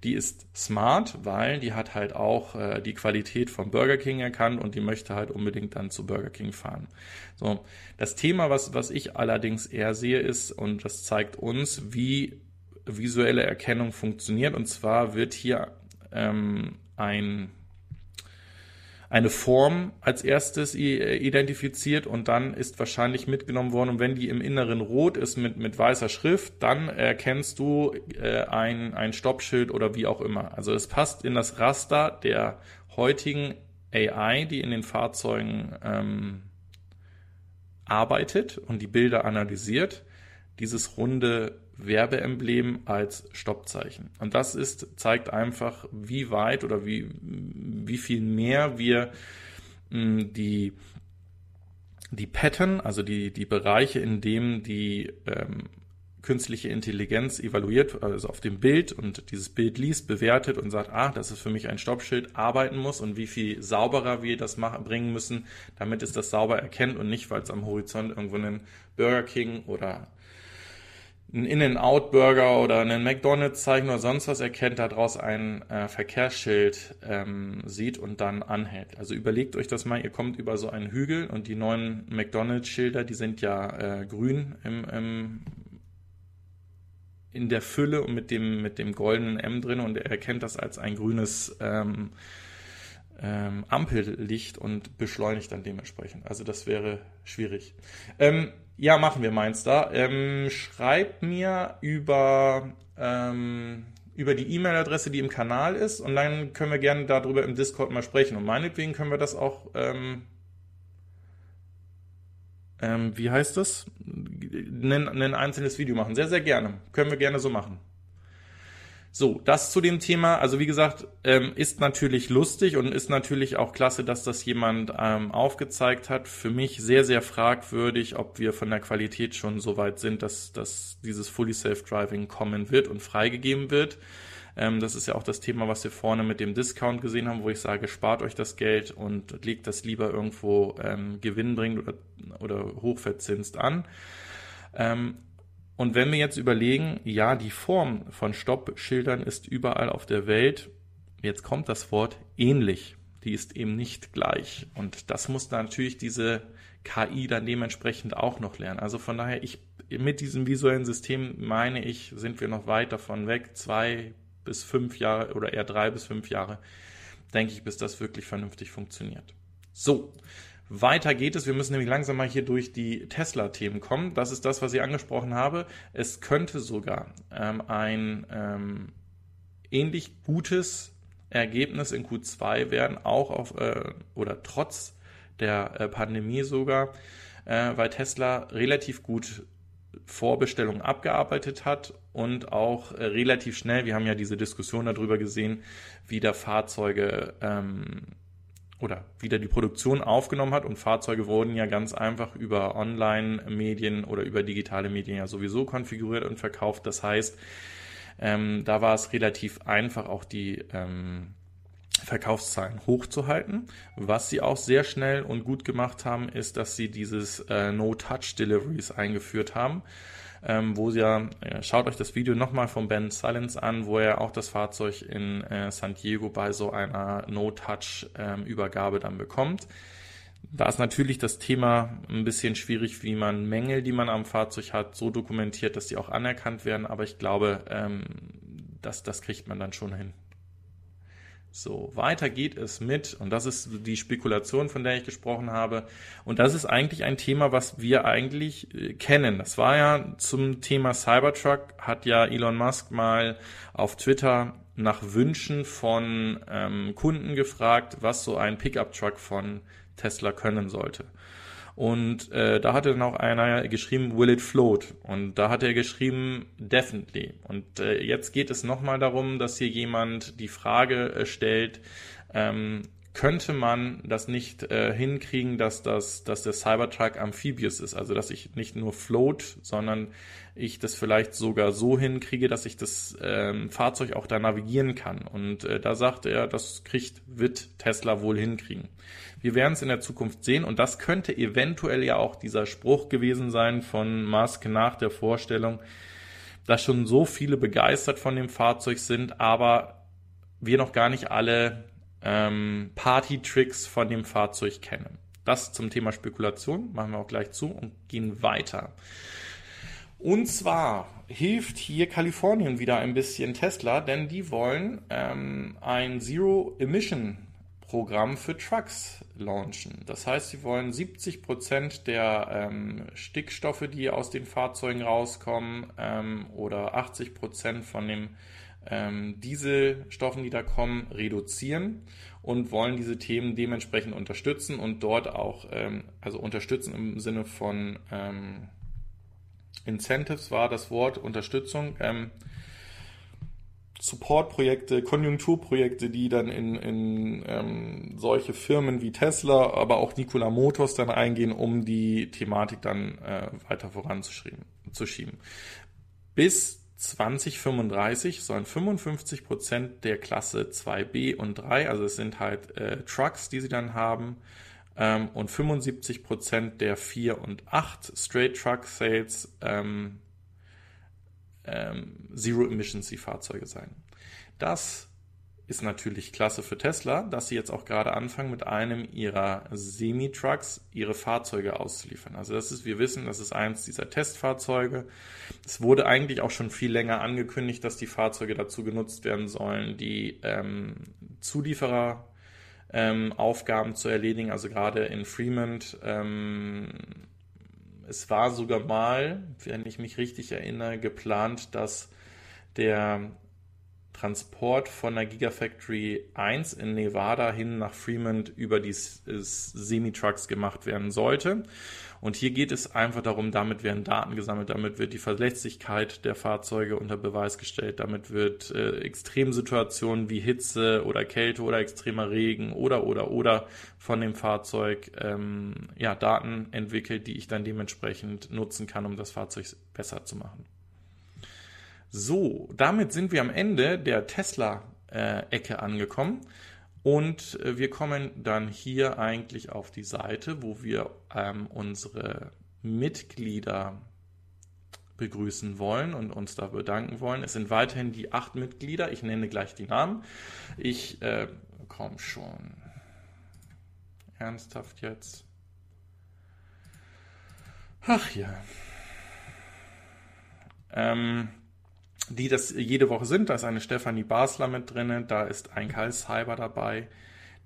die ist smart, weil die hat halt auch äh, die Qualität von Burger King erkannt und die möchte halt unbedingt dann zu Burger King fahren. So, das Thema, was, was ich allerdings eher sehe, ist, und das zeigt uns, wie visuelle Erkennung funktioniert. Und zwar wird hier ähm, ein eine Form als erstes identifiziert und dann ist wahrscheinlich mitgenommen worden. Und wenn die im Inneren rot ist mit, mit weißer Schrift, dann erkennst du äh, ein, ein Stoppschild oder wie auch immer. Also es passt in das Raster der heutigen AI, die in den Fahrzeugen ähm, arbeitet und die Bilder analysiert. Dieses runde Werbeemblem als Stoppzeichen. Und das ist, zeigt einfach, wie weit oder wie, wie viel mehr wir mh, hm, die, die Pattern, also die, die Bereiche, in denen die ähm, künstliche Intelligenz evaluiert, also auf dem Bild und dieses Bild liest, bewertet und sagt, ah, das ist für mich ein Stoppschild, arbeiten muss und wie viel sauberer wir das machen, bringen müssen, damit es das sauber erkennt und nicht, weil es am Horizont irgendwo einen Burger King oder einen In-N-Out-Burger oder einen McDonalds-Zeichen oder sonst was erkennt, daraus ein äh, Verkehrsschild ähm, sieht und dann anhält. Also überlegt euch das mal, ihr kommt über so einen Hügel und die neuen McDonalds-Schilder, die sind ja äh, grün im, im, in der Fülle und mit dem, mit dem goldenen M drin und er erkennt das als ein grünes ähm, ähm, Ampellicht und beschleunigt dann dementsprechend. Also das wäre schwierig. Ähm, ja, machen wir meins da. Ähm, schreibt mir über, ähm, über die E-Mail-Adresse, die im Kanal ist, und dann können wir gerne darüber im Discord mal sprechen. Und meinetwegen können wir das auch, ähm, ähm, wie heißt das? Ein einzelnes Video machen. Sehr, sehr gerne. Können wir gerne so machen. So, das zu dem Thema. Also wie gesagt, ähm, ist natürlich lustig und ist natürlich auch klasse, dass das jemand ähm, aufgezeigt hat. Für mich sehr, sehr fragwürdig, ob wir von der Qualität schon so weit sind, dass, dass dieses Fully Self-Driving kommen wird und freigegeben wird. Ähm, das ist ja auch das Thema, was wir vorne mit dem Discount gesehen haben, wo ich sage, spart euch das Geld und legt das lieber irgendwo ähm, gewinnbringend oder, oder hochverzinst an. Ähm, und wenn wir jetzt überlegen, ja, die Form von Stoppschildern ist überall auf der Welt, jetzt kommt das Wort ähnlich. Die ist eben nicht gleich. Und das muss natürlich diese KI dann dementsprechend auch noch lernen. Also von daher, ich, mit diesem visuellen System meine ich, sind wir noch weit davon weg. Zwei bis fünf Jahre oder eher drei bis fünf Jahre, denke ich, bis das wirklich vernünftig funktioniert. So. Weiter geht es. Wir müssen nämlich langsam mal hier durch die Tesla-Themen kommen. Das ist das, was ich angesprochen habe. Es könnte sogar ähm, ein ähm, ähnlich gutes Ergebnis in Q2 werden, auch auf äh, oder trotz der äh, Pandemie sogar, äh, weil Tesla relativ gut Vorbestellungen abgearbeitet hat und auch äh, relativ schnell, wir haben ja diese Diskussion darüber gesehen, wie da Fahrzeuge ähm, oder wieder die Produktion aufgenommen hat und Fahrzeuge wurden ja ganz einfach über Online-Medien oder über digitale Medien ja sowieso konfiguriert und verkauft. Das heißt, ähm, da war es relativ einfach, auch die ähm, Verkaufszahlen hochzuhalten. Was sie auch sehr schnell und gut gemacht haben, ist, dass sie dieses äh, No-Touch-Deliveries eingeführt haben ähm, wo sie ja, äh, schaut euch das Video nochmal von Ben Silence an, wo er auch das Fahrzeug in äh, San Diego bei so einer No-Touch-Übergabe ähm, dann bekommt. Da ist natürlich das Thema ein bisschen schwierig, wie man Mängel, die man am Fahrzeug hat, so dokumentiert, dass die auch anerkannt werden. Aber ich glaube, ähm, dass das kriegt man dann schon hin. So, weiter geht es mit, und das ist die Spekulation, von der ich gesprochen habe. Und das ist eigentlich ein Thema, was wir eigentlich äh, kennen. Das war ja zum Thema Cybertruck, hat ja Elon Musk mal auf Twitter nach Wünschen von ähm, Kunden gefragt, was so ein Pickup-Truck von Tesla können sollte. Und äh, da hatte dann auch einer geschrieben, will it float? Und da hat er geschrieben, definitely. Und äh, jetzt geht es nochmal darum, dass hier jemand die Frage äh, stellt, ähm, könnte man das nicht äh, hinkriegen, dass, das, dass der Cybertruck amphibious ist, also dass ich nicht nur float, sondern ich das vielleicht sogar so hinkriege, dass ich das ähm, Fahrzeug auch da navigieren kann. Und äh, da sagt er, das kriegt, wird Tesla wohl hinkriegen. Wir werden es in der Zukunft sehen und das könnte eventuell ja auch dieser Spruch gewesen sein von Musk nach der Vorstellung, dass schon so viele begeistert von dem Fahrzeug sind, aber wir noch gar nicht alle ähm, Party-Tricks von dem Fahrzeug kennen. Das zum Thema Spekulation machen wir auch gleich zu und gehen weiter. Und zwar hilft hier Kalifornien wieder ein bisschen Tesla, denn die wollen ähm, ein Zero-Emission Programm für Trucks launchen. Das heißt, sie wollen 70 Prozent der ähm, Stickstoffe, die aus den Fahrzeugen rauskommen, ähm, oder 80 Prozent von den ähm, Dieselstoffen, die da kommen, reduzieren und wollen diese Themen dementsprechend unterstützen und dort auch, ähm, also unterstützen im Sinne von ähm, Incentives war das Wort Unterstützung. Ähm, Supportprojekte, Konjunkturprojekte, die dann in, in ähm, solche Firmen wie Tesla, aber auch Nikola Motors dann eingehen, um die Thematik dann äh, weiter voranzuschieben. Zu schieben. Bis 2035 sollen 55 Prozent der Klasse 2b und 3, also es sind halt äh, Trucks, die sie dann haben, ähm, und 75 Prozent der 4 und 8 Straight Truck Sales ähm, ähm, Zero-Emissions-Fahrzeuge sein. Das ist natürlich klasse für Tesla, dass sie jetzt auch gerade anfangen, mit einem ihrer Semi-Trucks ihre Fahrzeuge auszuliefern. Also das ist, wir wissen, das ist eins dieser Testfahrzeuge. Es wurde eigentlich auch schon viel länger angekündigt, dass die Fahrzeuge dazu genutzt werden sollen, die ähm, Zulieferer ähm, Aufgaben zu erledigen. Also gerade in Fremont ähm, es war sogar mal, wenn ich mich richtig erinnere, geplant, dass der Transport von der Gigafactory 1 in Nevada hin nach Fremont über die Semi-Trucks gemacht werden sollte. Und hier geht es einfach darum, damit werden Daten gesammelt, damit wird die Verlässlichkeit der Fahrzeuge unter Beweis gestellt, damit wird äh, Extremsituationen wie Hitze oder Kälte oder extremer Regen oder oder oder von dem Fahrzeug ähm, ja, Daten entwickelt, die ich dann dementsprechend nutzen kann, um das Fahrzeug besser zu machen. So, damit sind wir am Ende der Tesla-Ecke äh, angekommen. Und äh, wir kommen dann hier eigentlich auf die Seite, wo wir ähm, unsere Mitglieder begrüßen wollen und uns da bedanken wollen. Es sind weiterhin die acht Mitglieder. Ich nenne gleich die Namen. Ich äh, komm schon. Ernsthaft jetzt. Ach ja. Ähm, die das jede Woche sind. Da ist eine Stefanie Basler mit drin, da ist ein Karl Cyber dabei,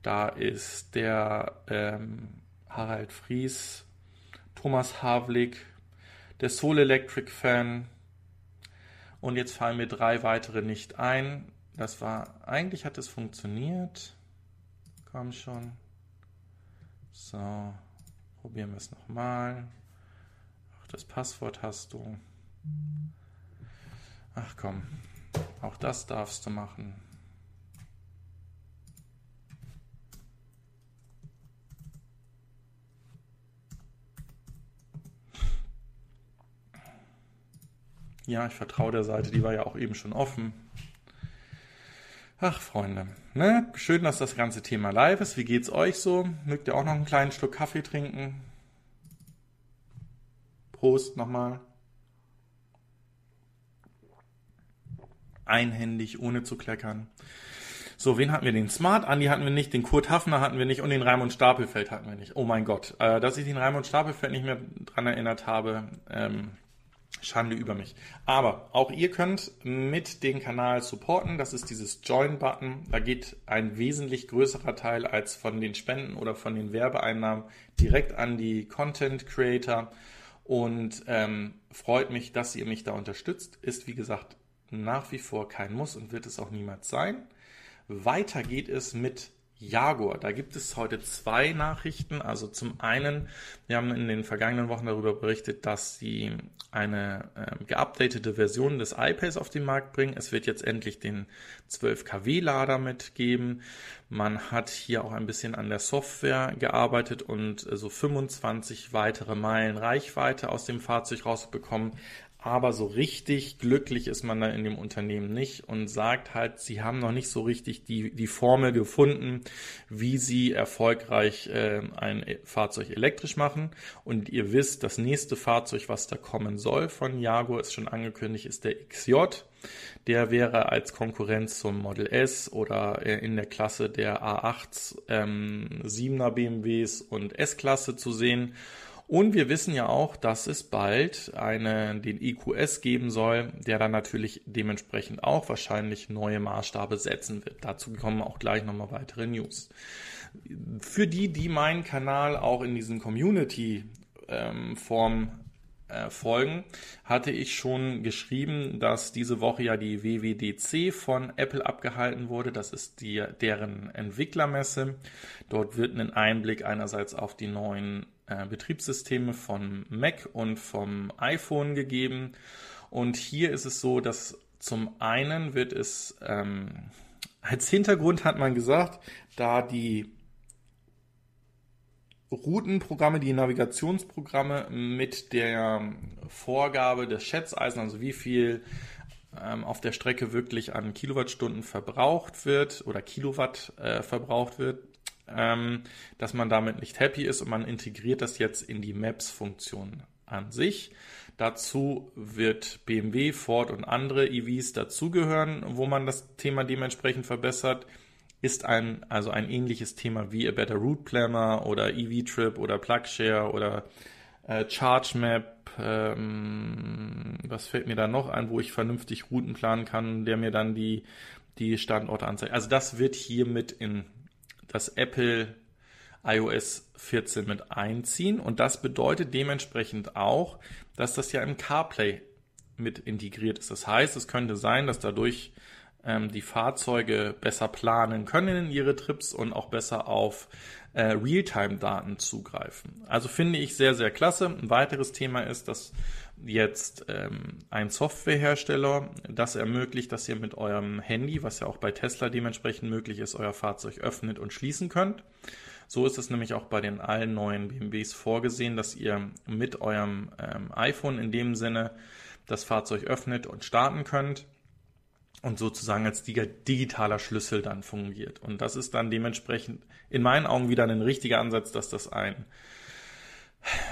da ist der ähm, Harald Fries, Thomas Havlik, der Soul Electric Fan und jetzt fallen mir drei weitere nicht ein. Das war, eigentlich hat es funktioniert. Komm schon. So, probieren wir es nochmal. Ach, das Passwort hast du. Ach komm, auch das darfst du machen. Ja, ich vertraue der Seite, die war ja auch eben schon offen. Ach, Freunde. Ne? Schön, dass das ganze Thema live ist. Wie geht's euch so? Mögt ihr auch noch einen kleinen Schluck Kaffee trinken? Prost nochmal. Einhändig, ohne zu kleckern. So, wen hatten wir? Den Smart Andi hatten wir nicht, den Kurt Hafner hatten wir nicht und den Raimund Stapelfeld hatten wir nicht. Oh mein Gott, äh, dass ich den Raimund Stapelfeld nicht mehr dran erinnert habe, ähm, Schande über mich. Aber auch ihr könnt mit den Kanal supporten. Das ist dieses Join-Button. Da geht ein wesentlich größerer Teil als von den Spenden oder von den Werbeeinnahmen direkt an die Content Creator. Und ähm, freut mich, dass ihr mich da unterstützt. Ist wie gesagt nach wie vor kein Muss und wird es auch niemals sein. Weiter geht es mit Jaguar. Da gibt es heute zwei Nachrichten. Also zum einen, wir haben in den vergangenen Wochen darüber berichtet, dass sie eine äh, geupdatete Version des iPads auf den Markt bringen. Es wird jetzt endlich den 12 kW Lader mitgeben. Man hat hier auch ein bisschen an der Software gearbeitet und äh, so 25 weitere Meilen Reichweite aus dem Fahrzeug rausbekommen aber so richtig glücklich ist man da in dem Unternehmen nicht und sagt halt, sie haben noch nicht so richtig die, die Formel gefunden, wie sie erfolgreich äh, ein Fahrzeug elektrisch machen. Und ihr wisst, das nächste Fahrzeug, was da kommen soll von Jaguar, ist schon angekündigt, ist der XJ. Der wäre als Konkurrenz zum Model S oder äh, in der Klasse der A8 ähm, 7er BMWs und S-Klasse zu sehen. Und wir wissen ja auch, dass es bald eine, den EQS geben soll, der dann natürlich dementsprechend auch wahrscheinlich neue Maßstabe setzen wird. Dazu kommen auch gleich nochmal weitere News. Für die, die meinen Kanal auch in diesen Community-Form äh, folgen, hatte ich schon geschrieben, dass diese Woche ja die WWDC von Apple abgehalten wurde. Das ist die, deren Entwicklermesse. Dort wird ein Einblick einerseits auf die neuen äh, Betriebssysteme von Mac und vom iPhone gegeben. Und hier ist es so, dass zum einen wird es ähm, als Hintergrund hat man gesagt, da die Routenprogramme, die Navigationsprogramme mit der Vorgabe des Schätzeisen, also wie viel ähm, auf der Strecke wirklich an Kilowattstunden verbraucht wird oder Kilowatt äh, verbraucht wird, ähm, dass man damit nicht happy ist und man integriert das jetzt in die Maps-Funktion an sich. Dazu wird BMW, Ford und andere EVs dazugehören, wo man das Thema dementsprechend verbessert. Ist ein, also ein ähnliches Thema wie A Better Route Planner oder EV Trip oder PlugShare oder äh, Charge Map. Ähm, was fällt mir da noch ein, wo ich vernünftig Routen planen kann, der mir dann die, die Standorte anzeigt. Also das wird hier mit in das Apple iOS 14 mit einziehen und das bedeutet dementsprechend auch, dass das ja im CarPlay mit integriert ist. Das heißt, es könnte sein, dass dadurch ähm, die Fahrzeuge besser planen können in ihre Trips und auch besser auf äh, Realtime-Daten zugreifen. Also finde ich sehr, sehr klasse. Ein weiteres Thema ist, dass jetzt ähm, ein Softwarehersteller das ermöglicht, dass ihr mit eurem Handy, was ja auch bei Tesla dementsprechend möglich ist, euer Fahrzeug öffnet und schließen könnt. So ist es nämlich auch bei den allen neuen BMWs vorgesehen, dass ihr mit eurem ähm, iPhone in dem Sinne das Fahrzeug öffnet und starten könnt und sozusagen als digitaler Schlüssel dann fungiert. Und das ist dann dementsprechend in meinen Augen wieder ein richtiger Ansatz, dass das ein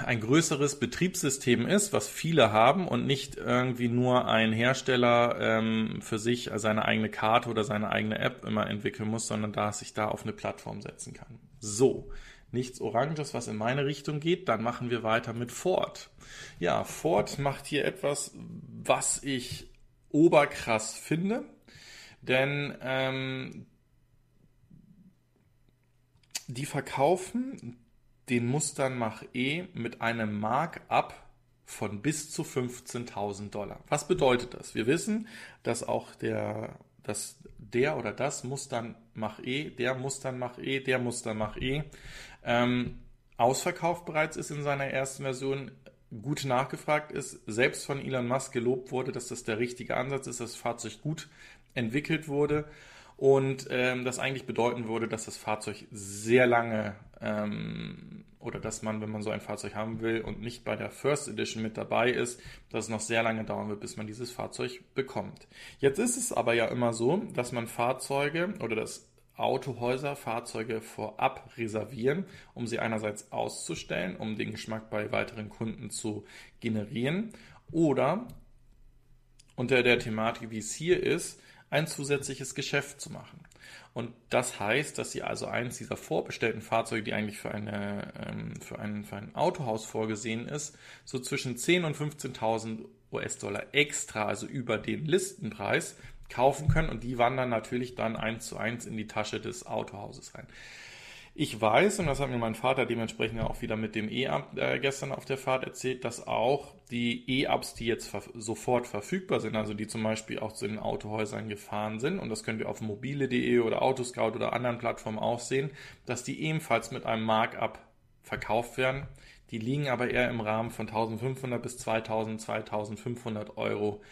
ein größeres Betriebssystem ist, was viele haben und nicht irgendwie nur ein Hersteller ähm, für sich seine eigene Karte oder seine eigene App immer entwickeln muss, sondern da sich da auf eine Plattform setzen kann. So, nichts Oranges, was in meine Richtung geht. Dann machen wir weiter mit Ford. Ja, Ford macht hier etwas, was ich oberkrass finde, denn ähm, die verkaufen den Mustern Mach E mit einem Markup von bis zu 15.000 Dollar. Was bedeutet das? Wir wissen, dass auch der, dass der oder das Mustern Mach E, der Mustern Mach E, der Mustern Mach E ähm, ausverkauft bereits ist in seiner ersten Version, gut nachgefragt ist, selbst von Elon Musk gelobt wurde, dass das der richtige Ansatz ist, dass das Fahrzeug gut entwickelt wurde Und ähm, das eigentlich bedeuten würde, dass das Fahrzeug sehr lange ähm, oder dass man, wenn man so ein Fahrzeug haben will und nicht bei der First Edition mit dabei ist, dass es noch sehr lange dauern wird, bis man dieses Fahrzeug bekommt. Jetzt ist es aber ja immer so, dass man Fahrzeuge oder dass Autohäuser Fahrzeuge vorab reservieren, um sie einerseits auszustellen, um den Geschmack bei weiteren Kunden zu generieren oder unter der Thematik, wie es hier ist, ein zusätzliches Geschäft zu machen. Und das heißt, dass sie also eins dieser vorbestellten Fahrzeuge, die eigentlich für, eine, ähm, für, ein, für ein Autohaus vorgesehen ist, so zwischen 10.000 und 15.000 US-Dollar extra, also über den Listenpreis, kaufen können. Und die wandern natürlich dann eins zu eins in die Tasche des Autohauses rein. Ich weiß, und das hat mir mein Vater dementsprechend auch wieder mit dem E-Up äh, gestern auf der Fahrt erzählt, dass auch die E-Ups, die jetzt ver sofort verfügbar sind, also die zum Beispiel auch zu den Autohäusern gefahren sind, und das könnt ihr auf mobile.de oder Autoscout oder anderen Plattformen auch sehen, dass die ebenfalls mit einem Markup verkauft werden. Die liegen aber eher im Rahmen von 1500 bis 2000, 2500 Euro,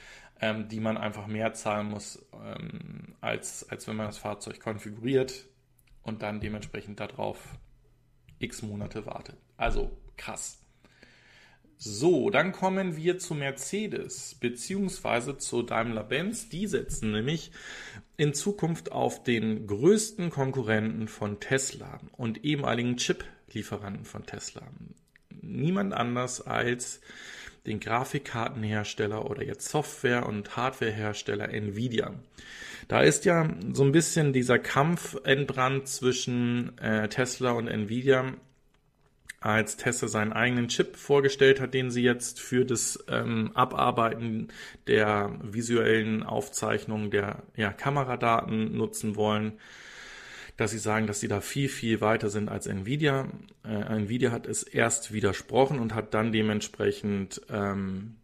ähm, die man einfach mehr zahlen muss, ähm, als, als wenn man das Fahrzeug konfiguriert und dann dementsprechend darauf x Monate wartet. Also krass. So, dann kommen wir zu Mercedes beziehungsweise zu Daimler-Benz. Die setzen nämlich in Zukunft auf den größten Konkurrenten von Tesla und ehemaligen Chip-Lieferanten von Tesla. Niemand anders als den Grafikkartenhersteller oder jetzt Software- und Hardwarehersteller Nvidia. Da ist ja so ein bisschen dieser Kampf entbrannt zwischen äh, Tesla und Nvidia, als Tesla seinen eigenen Chip vorgestellt hat, den sie jetzt für das ähm, Abarbeiten der visuellen Aufzeichnung der ja, Kameradaten nutzen wollen dass sie sagen, dass sie da viel, viel weiter sind als Nvidia. Äh, Nvidia hat es erst widersprochen und hat dann dementsprechend, ähm,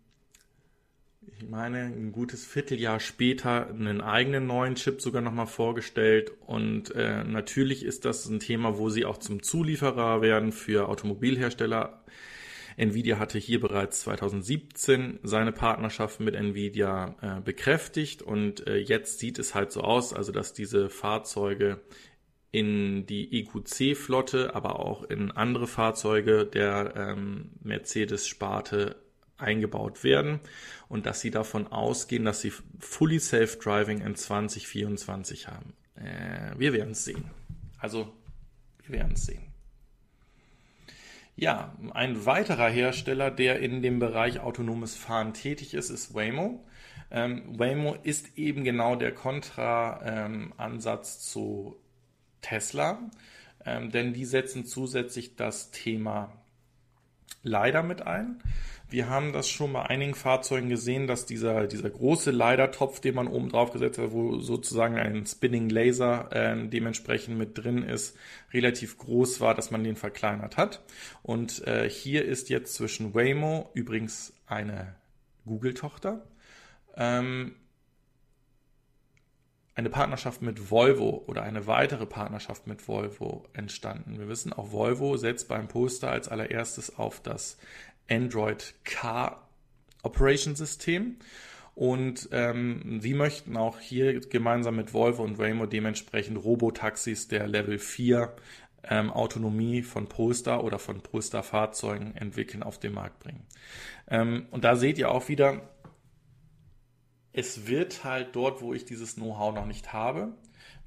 ich meine, ein gutes Vierteljahr später einen eigenen neuen Chip sogar nochmal vorgestellt. Und äh, natürlich ist das ein Thema, wo sie auch zum Zulieferer werden für Automobilhersteller. Nvidia hatte hier bereits 2017 seine Partnerschaft mit Nvidia äh, bekräftigt und äh, jetzt sieht es halt so aus, also dass diese Fahrzeuge in die EQC-Flotte, aber auch in andere Fahrzeuge der ähm, Mercedes-Sparte eingebaut werden und dass sie davon ausgehen, dass sie Fully Self-Driving in 2024 haben. Äh, wir werden es sehen. Also, wir werden es sehen. Ja, ein weiterer Hersteller, der in dem Bereich autonomes Fahren tätig ist, ist Waymo. Ähm, Waymo ist eben genau der Kontra-Ansatz ähm, zu Tesla, ähm, denn die setzen zusätzlich das Thema LiDAR mit ein. Wir haben das schon bei einigen Fahrzeugen gesehen, dass dieser, dieser große LiDAR-Topf, den man oben drauf gesetzt hat, wo sozusagen ein Spinning Laser äh, dementsprechend mit drin ist, relativ groß war, dass man den verkleinert hat. Und äh, hier ist jetzt zwischen Waymo, übrigens eine Google-Tochter, ähm, eine Partnerschaft mit Volvo oder eine weitere Partnerschaft mit Volvo entstanden. Wir wissen, auch Volvo setzt beim Poster als allererstes auf das Android Car Operation System. Und ähm, sie möchten auch hier gemeinsam mit Volvo und Waymo dementsprechend Robotaxis der Level 4 ähm, Autonomie von Polestar oder von Polestar-Fahrzeugen entwickeln, auf den Markt bringen. Ähm, und da seht ihr auch wieder, es wird halt dort, wo ich dieses Know-how noch nicht habe,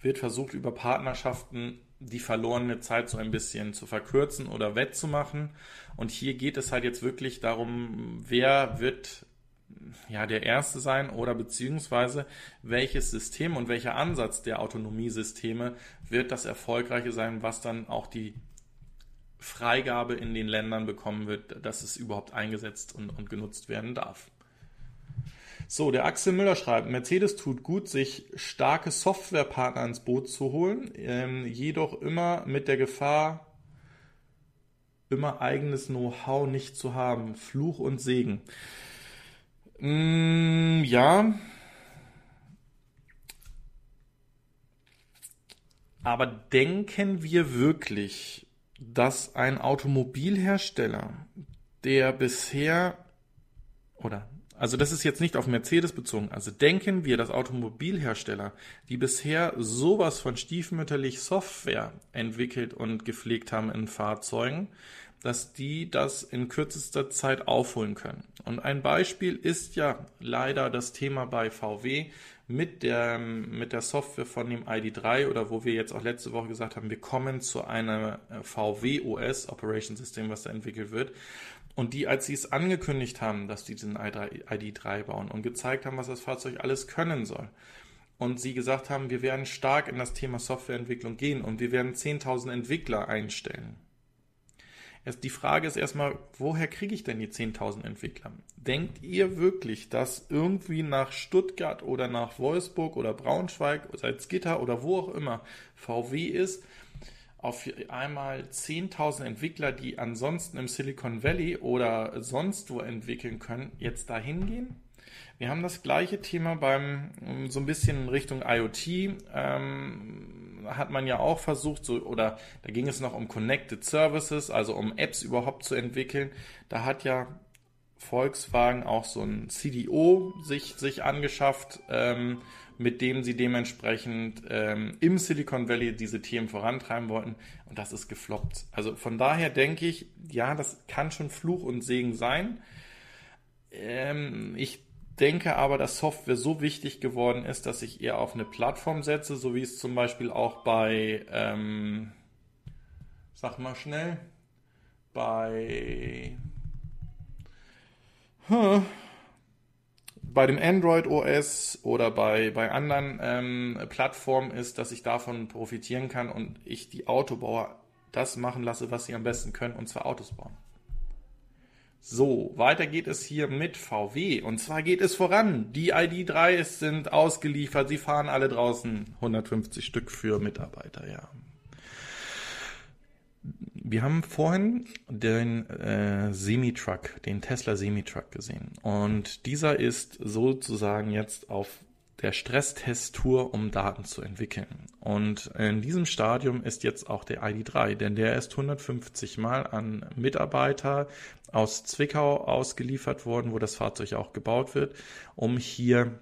wird versucht, über Partnerschaften die verlorene Zeit so ein bisschen zu verkürzen oder wettzumachen. Und hier geht es halt jetzt wirklich darum, wer wird ja der Erste sein oder beziehungsweise welches System und welcher Ansatz der Autonomiesysteme wird das Erfolgreiche sein, was dann auch die Freigabe in den Ländern bekommen wird, dass es überhaupt eingesetzt und, und genutzt werden darf. So, der Axel Müller schreibt, Mercedes tut gut, sich starke Softwarepartner ins Boot zu holen, ähm, jedoch immer mit der Gefahr, immer eigenes Know-how nicht zu haben. Fluch und Segen. Mm, ja. Aber denken wir wirklich, dass ein Automobilhersteller, der bisher oder also das ist jetzt nicht auf Mercedes bezogen, also denken wir, dass Automobilhersteller, die bisher sowas von stiefmütterlich Software entwickelt und gepflegt haben in Fahrzeugen, dass die das in kürzester Zeit aufholen können. Und ein Beispiel ist ja leider das Thema bei VW mit der, mit der Software von dem ID3 oder wo wir jetzt auch letzte Woche gesagt haben, wir kommen zu einem äh, VW OS Operation System, was da entwickelt wird. Und die, als sie es angekündigt haben, dass die diesen ID3 bauen und gezeigt haben, was das Fahrzeug alles können soll, und sie gesagt haben, wir werden stark in das Thema Softwareentwicklung gehen und wir werden 10.000 Entwickler einstellen. Erst die Frage ist erstmal, woher kriege ich denn die 10.000 Entwickler? Denkt ihr wirklich, dass irgendwie nach Stuttgart oder nach Wolfsburg oder Braunschweig oder Salzgitter oder wo auch immer VW ist, auf einmal 10.000 Entwickler, die ansonsten im Silicon Valley oder sonst wo entwickeln können, jetzt dahin gehen? Wir haben das gleiche Thema beim so ein bisschen in Richtung IoT. Ähm, hat man ja auch versucht, so, oder da ging es noch um Connected Services, also um Apps überhaupt zu entwickeln. Da hat ja Volkswagen auch so ein CDO sich, sich angeschafft, ähm, mit dem sie dementsprechend ähm, im Silicon Valley diese Themen vorantreiben wollten. Und das ist gefloppt. Also von daher denke ich, ja, das kann schon Fluch und Segen sein. Ähm, ich denke aber, dass Software so wichtig geworden ist, dass ich eher auf eine Plattform setze, so wie es zum Beispiel auch bei, ähm, sag mal schnell, bei huh, bei dem Android OS oder bei, bei anderen ähm, Plattformen ist, dass ich davon profitieren kann und ich die Autobauer das machen lasse, was sie am besten können, und zwar Autos bauen. So, weiter geht es hier mit VW. Und zwar geht es voran. Die ID3 sind ausgeliefert. Sie fahren alle draußen. 150 Stück für Mitarbeiter, ja. Wir haben vorhin den äh, Semi-Truck, den Tesla Semi-Truck gesehen. Und dieser ist sozusagen jetzt auf der Stresstest-Tour, um Daten zu entwickeln. Und in diesem Stadium ist jetzt auch der ID3, denn der ist 150 Mal an Mitarbeiter aus Zwickau ausgeliefert worden, wo das Fahrzeug auch gebaut wird, um hier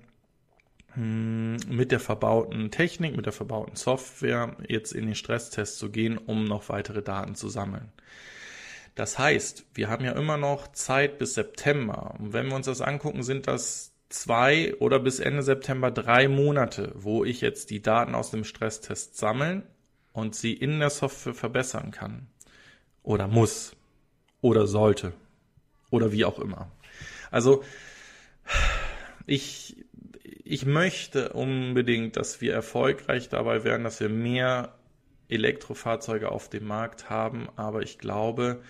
hm, mit der verbauten Technik, mit der verbauten Software jetzt in den Stresstest zu gehen, um noch weitere Daten zu sammeln. Das heißt, wir haben ja immer noch Zeit bis September. Und wenn wir uns das angucken, sind das zwei oder bis Ende September drei Monate, wo ich jetzt die Daten aus dem Stresstest sammeln und sie in der Software verbessern kann. Oder muss. Oder sollte. Oder wie auch immer. Also, ich, ich möchte unbedingt, dass wir erfolgreich dabei werden, dass wir mehr Elektrofahrzeuge auf dem Markt haben, aber ich glaube,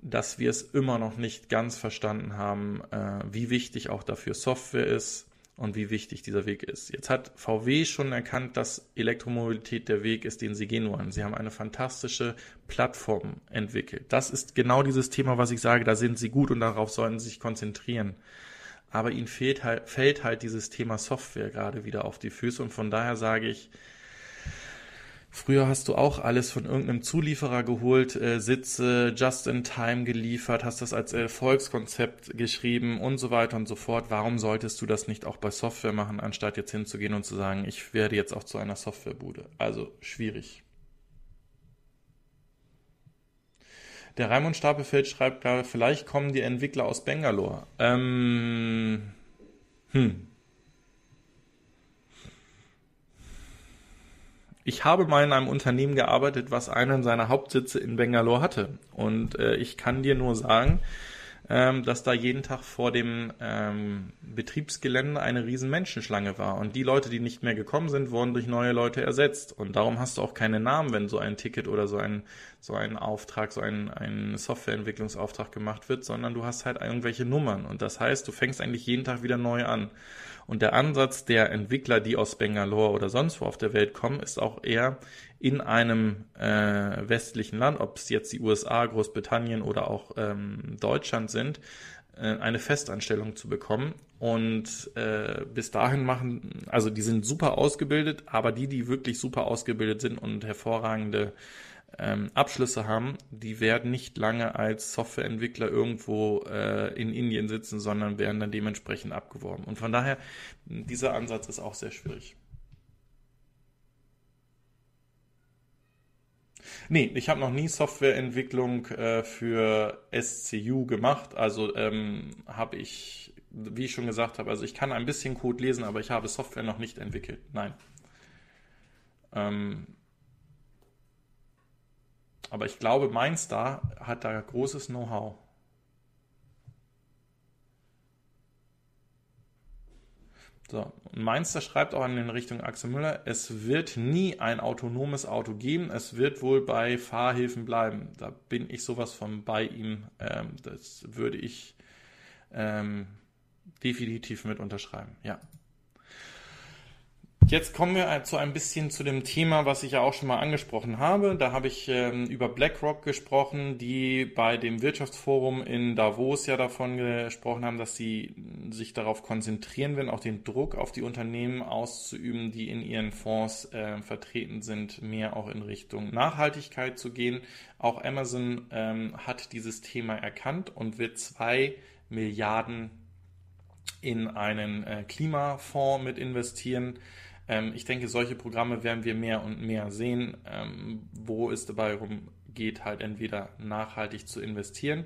dass wir es immer noch nicht ganz verstanden haben, äh, wie wichtig auch dafür Software ist und wie wichtig dieser Weg ist. Jetzt hat VW schon erkannt, dass Elektromobilität der Weg ist, den sie gehen wollen. Sie haben eine fantastische Plattform entwickelt. Das ist genau dieses Thema, was ich sage, da sind sie gut und darauf sollten sie sich konzentrieren. Aber ihnen fehlt halt, fällt halt dieses Thema Software gerade wieder auf die Füße und von daher sage ich, Früher hast du auch alles von irgendeinem Zulieferer geholt, äh, Sitze just in time geliefert, hast das als Erfolgskonzept geschrieben und so weiter und so fort. Warum solltest du das nicht auch bei Software machen, anstatt jetzt hinzugehen und zu sagen, ich werde jetzt auch zu einer Softwarebude? Also schwierig. Der Raimund Stapelfeld schreibt gerade, vielleicht kommen die Entwickler aus Bangalore. Ähm, hm, ich habe mal in einem Unternehmen gearbeitet, was einen seiner Hauptsitze in Bangalore hatte. Und äh, ich kann dir nur sagen, ähm, dass da jeden Tag vor dem ähm, Betriebsgelände eine riesen Menschenschlange war. Und die Leute, die nicht mehr gekommen sind, wurden durch neue Leute ersetzt. Und darum hast du auch keine Namen, wenn so ein Ticket oder so ein, so ein Auftrag, so ein, ein Softwareentwicklungsauftrag gemacht wird, sondern du hast halt irgendwelche Nummern. Und das heißt, du fängst eigentlich jeden Tag wieder neu an. Und der Ansatz der Entwickler, die aus Bangalore oder sonst wo auf der Welt kommen, ist auch eher in einem äh, westlichen Land, ob es jetzt die USA, Großbritannien oder auch ähm, Deutschland sind, äh, eine Festanstellung zu bekommen. Und äh, bis dahin machen, also die sind super ausgebildet, aber die, die wirklich super ausgebildet sind und hervorragende ähm, Abschlüsse haben, die werden nicht lange als Softwareentwickler irgendwo äh, in Indien sitzen, sondern werden dann dementsprechend abgeworben. Und von daher, dieser Ansatz ist auch sehr schwierig. Nee, ich habe noch nie Softwareentwicklung äh, für SCU gemacht. Also ähm, habe ich, wie ich schon gesagt habe, also ich kann ein bisschen Code lesen, aber ich habe Software noch nicht entwickelt. Nein. Ähm, aber ich glaube, Mindstar hat da großes Know-how. So, und Mainster schreibt auch in Richtung Axel Müller, es wird nie ein autonomes Auto geben, es wird wohl bei Fahrhilfen bleiben. Da bin ich sowas von bei ihm. Ähm, das würde ich ähm, definitiv mit unterschreiben, ja. Jetzt kommen wir zu ein bisschen zu dem Thema, was ich ja auch schon mal angesprochen habe. Da habe ich ähm, über BlackRock gesprochen, die bei dem Wirtschaftsforum in Davos ja davon gesprochen haben, dass sie sich darauf konzentrieren werden, auch den Druck auf die Unternehmen auszuüben, die in ihren Fonds äh, vertreten sind, mehr auch in Richtung Nachhaltigkeit zu gehen. Auch Amazon ähm, hat dieses Thema erkannt und wird zwei Milliarden in einen äh, Klimafonds mit investieren. Ähm, ich denke, solche Programme werden wir mehr und mehr sehen, ähm, wo es dabei darum geht, halt entweder nachhaltig zu investieren,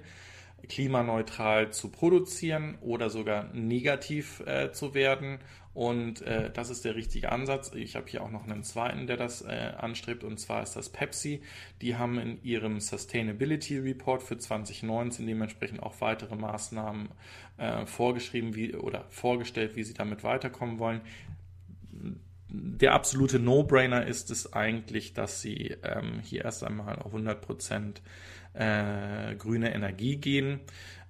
klimaneutral zu produzieren oder sogar negativ äh, zu werden. Und äh, das ist der richtige Ansatz. Ich habe hier auch noch einen zweiten, der das äh, anstrebt, und zwar ist das Pepsi. Die haben in ihrem Sustainability Report für 2019 dementsprechend auch weitere Maßnahmen äh, vorgeschrieben wie, oder vorgestellt, wie sie damit weiterkommen wollen der absolute No-Brainer ist es eigentlich, dass sie ähm, hier erst einmal auf 100% äh, grüne Energie gehen.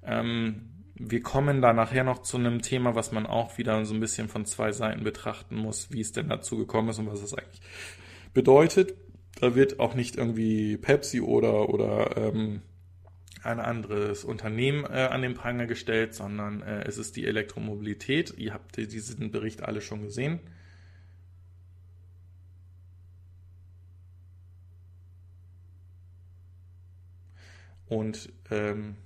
Ähm, wir kommen da nachher noch zu einem Thema, was man auch wieder so ein bisschen von zwei Seiten betrachten muss, wie es denn dazu gekommen ist und was es eigentlich bedeutet. Da wird auch nicht irgendwie Pepsi oder, oder ähm, ein anderes Unternehmen äh, an den Pranger gestellt, sondern äh, es ist die Elektromobilität. Ihr habt diesen Bericht alle schon gesehen. Und ähm,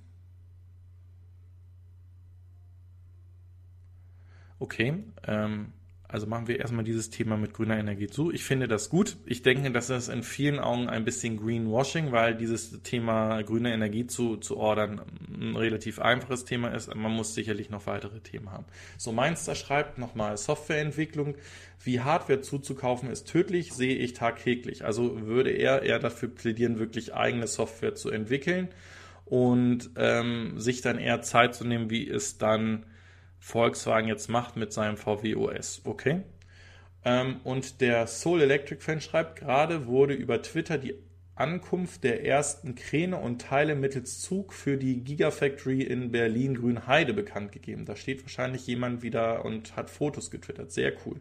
okay, ähm, also machen wir erstmal dieses Thema mit grüner Energie zu. Ich finde das gut. Ich denke, dass das in vielen Augen ein bisschen Greenwashing, weil dieses Thema grüne Energie zu, zu ordern ein relativ einfaches Thema ist. Man muss sicherlich noch weitere Themen haben. So Mainster schreibt nochmal Softwareentwicklung. Wie Hardware zuzukaufen ist tödlich, sehe ich tagtäglich. Also würde er eher dafür plädieren, wirklich eigene Software zu entwickeln und ähm, sich dann eher Zeit zu nehmen, wie es dann Volkswagen jetzt macht mit seinem VW OS. Okay? Ähm, und der Soul Electric Fan schreibt, gerade wurde über Twitter die Ankunft der ersten Kräne und Teile mittels Zug für die Gigafactory in Berlin-Grünheide bekannt gegeben. Da steht wahrscheinlich jemand wieder und hat Fotos getwittert. Sehr cool.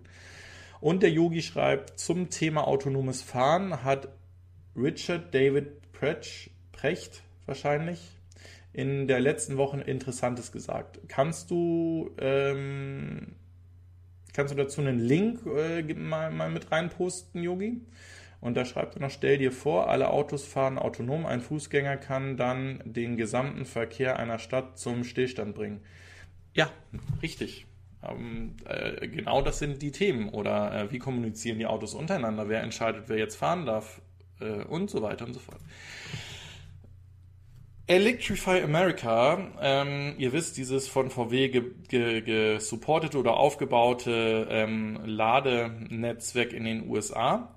Und der Yogi schreibt, zum Thema autonomes Fahren hat Richard David Precht, Precht wahrscheinlich in der letzten Woche Interessantes gesagt. Kannst du, ähm, kannst du dazu einen Link äh, mal, mal mit reinposten, Yogi? Und da schreibt er noch, stell dir vor, alle Autos fahren autonom, ein Fußgänger kann dann den gesamten Verkehr einer Stadt zum Stillstand bringen. Ja, richtig. Ähm, äh, genau das sind die Themen. Oder äh, wie kommunizieren die Autos untereinander? Wer entscheidet, wer jetzt fahren darf? Äh, und so weiter und so fort. Electrify America, ähm, ihr wisst, dieses von VW gesupportete ge, ge oder aufgebaute ähm, Ladenetzwerk in den USA,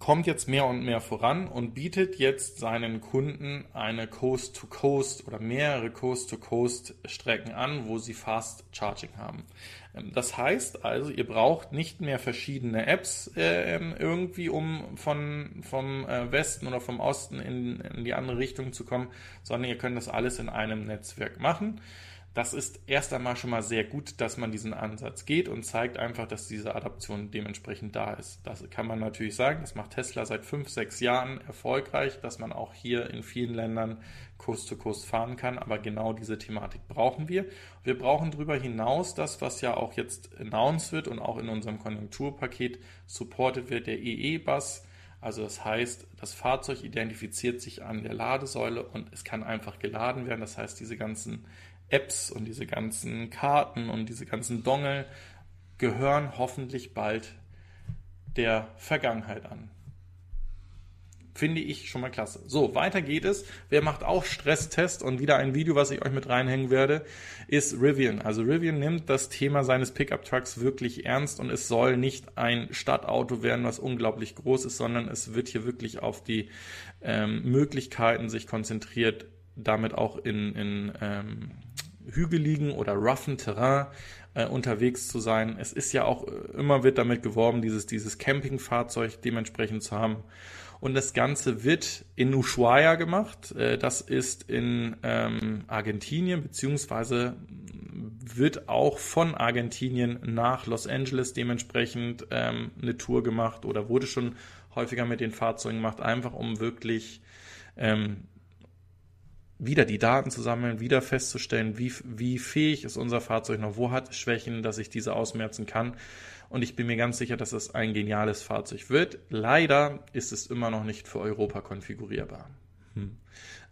kommt jetzt mehr und mehr voran und bietet jetzt seinen Kunden eine Coast-to-Coast -Coast oder mehrere Coast-to-Coast-Strecken an, wo sie Fast Charging haben. Ähm, das heißt also, ihr braucht nicht mehr verschiedene Apps äh, irgendwie, um von, vom äh, Westen oder vom Osten in, in die andere Richtung zu kommen, sondern ihr könnt das alles in einem Netzwerk machen. Das ist erst einmal schon mal sehr gut, dass man diesen Ansatz geht und zeigt einfach, dass diese Adaption dementsprechend da ist. Das kann man natürlich sagen, das macht Tesla seit fünf, sechs Jahren erfolgreich, dass man auch hier in vielen Ländern Kurs zu Kurs fahren kann. Aber genau diese Thematik brauchen wir. Wir brauchen darüber hinaus das, was ja auch jetzt announced wird und auch in unserem Konjunkturpaket supported wird, der EE-Bus Also das heißt, das Fahrzeug identifiziert sich an der Ladesäule und es kann einfach geladen werden. Das heißt, diese ganzen Apps und diese ganzen Karten und diese ganzen Dongle gehören hoffentlich bald der Vergangenheit an. Finde ich schon mal klasse. So, weiter geht es. Wer macht auch Stresstest und wieder ein Video, was ich euch mit reinhängen werde, ist Rivian. Also Rivian nimmt das Thema seines Pickup Trucks wirklich ernst und es soll nicht ein Stadtauto werden, was unglaublich groß ist, sondern es wird hier wirklich auf die ähm, Möglichkeiten sich konzentriert, damit auch in, in ähm, hügeligen oder roughen Terrain äh, unterwegs zu sein. Es ist ja auch äh, immer wird damit geworben, dieses, dieses Campingfahrzeug dementsprechend zu haben. Und das Ganze wird in Ushuaia gemacht. Äh, das ist in ähm, Argentinien, beziehungsweise wird auch von Argentinien nach Los Angeles dementsprechend ähm, eine Tour gemacht oder wurde schon häufiger mit den Fahrzeugen gemacht, einfach um wirklich ähm, wieder die Daten zu sammeln, wieder festzustellen, wie, wie fähig ist unser Fahrzeug noch, wo hat Schwächen, dass ich diese ausmerzen kann und ich bin mir ganz sicher, dass es ein geniales Fahrzeug wird. Leider ist es immer noch nicht für Europa konfigurierbar. Hm.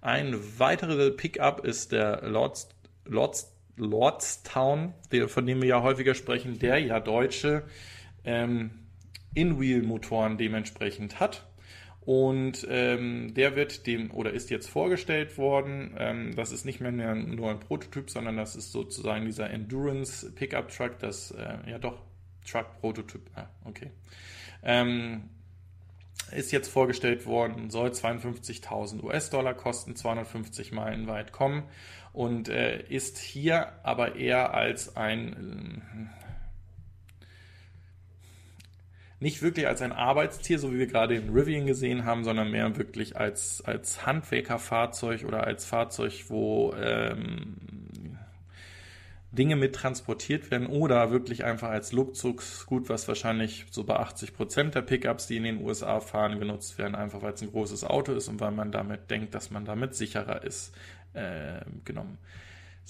Ein weiterer Pickup ist der Lords, Lords, Lordstown, von dem wir ja häufiger sprechen, der ja deutsche ähm, In-Wheel-Motoren dementsprechend hat. Und ähm, der wird dem oder ist jetzt vorgestellt worden. Ähm, das ist nicht mehr nur ein Prototyp, sondern das ist sozusagen dieser Endurance Pickup Truck, das äh, ja doch Truck-Prototyp. Ah, okay. Ähm, ist jetzt vorgestellt worden, soll 52.000 US-Dollar kosten, 250 Meilen weit kommen und äh, ist hier aber eher als ein äh, nicht wirklich als ein Arbeitstier, so wie wir gerade in Rivian gesehen haben, sondern mehr wirklich als, als Handwerkerfahrzeug oder als Fahrzeug, wo ähm, Dinge mit transportiert werden oder wirklich einfach als Luxusgut, was wahrscheinlich so bei 80 Prozent der Pickups, die in den USA fahren, genutzt werden, einfach weil es ein großes Auto ist und weil man damit denkt, dass man damit sicherer ist, äh, genommen.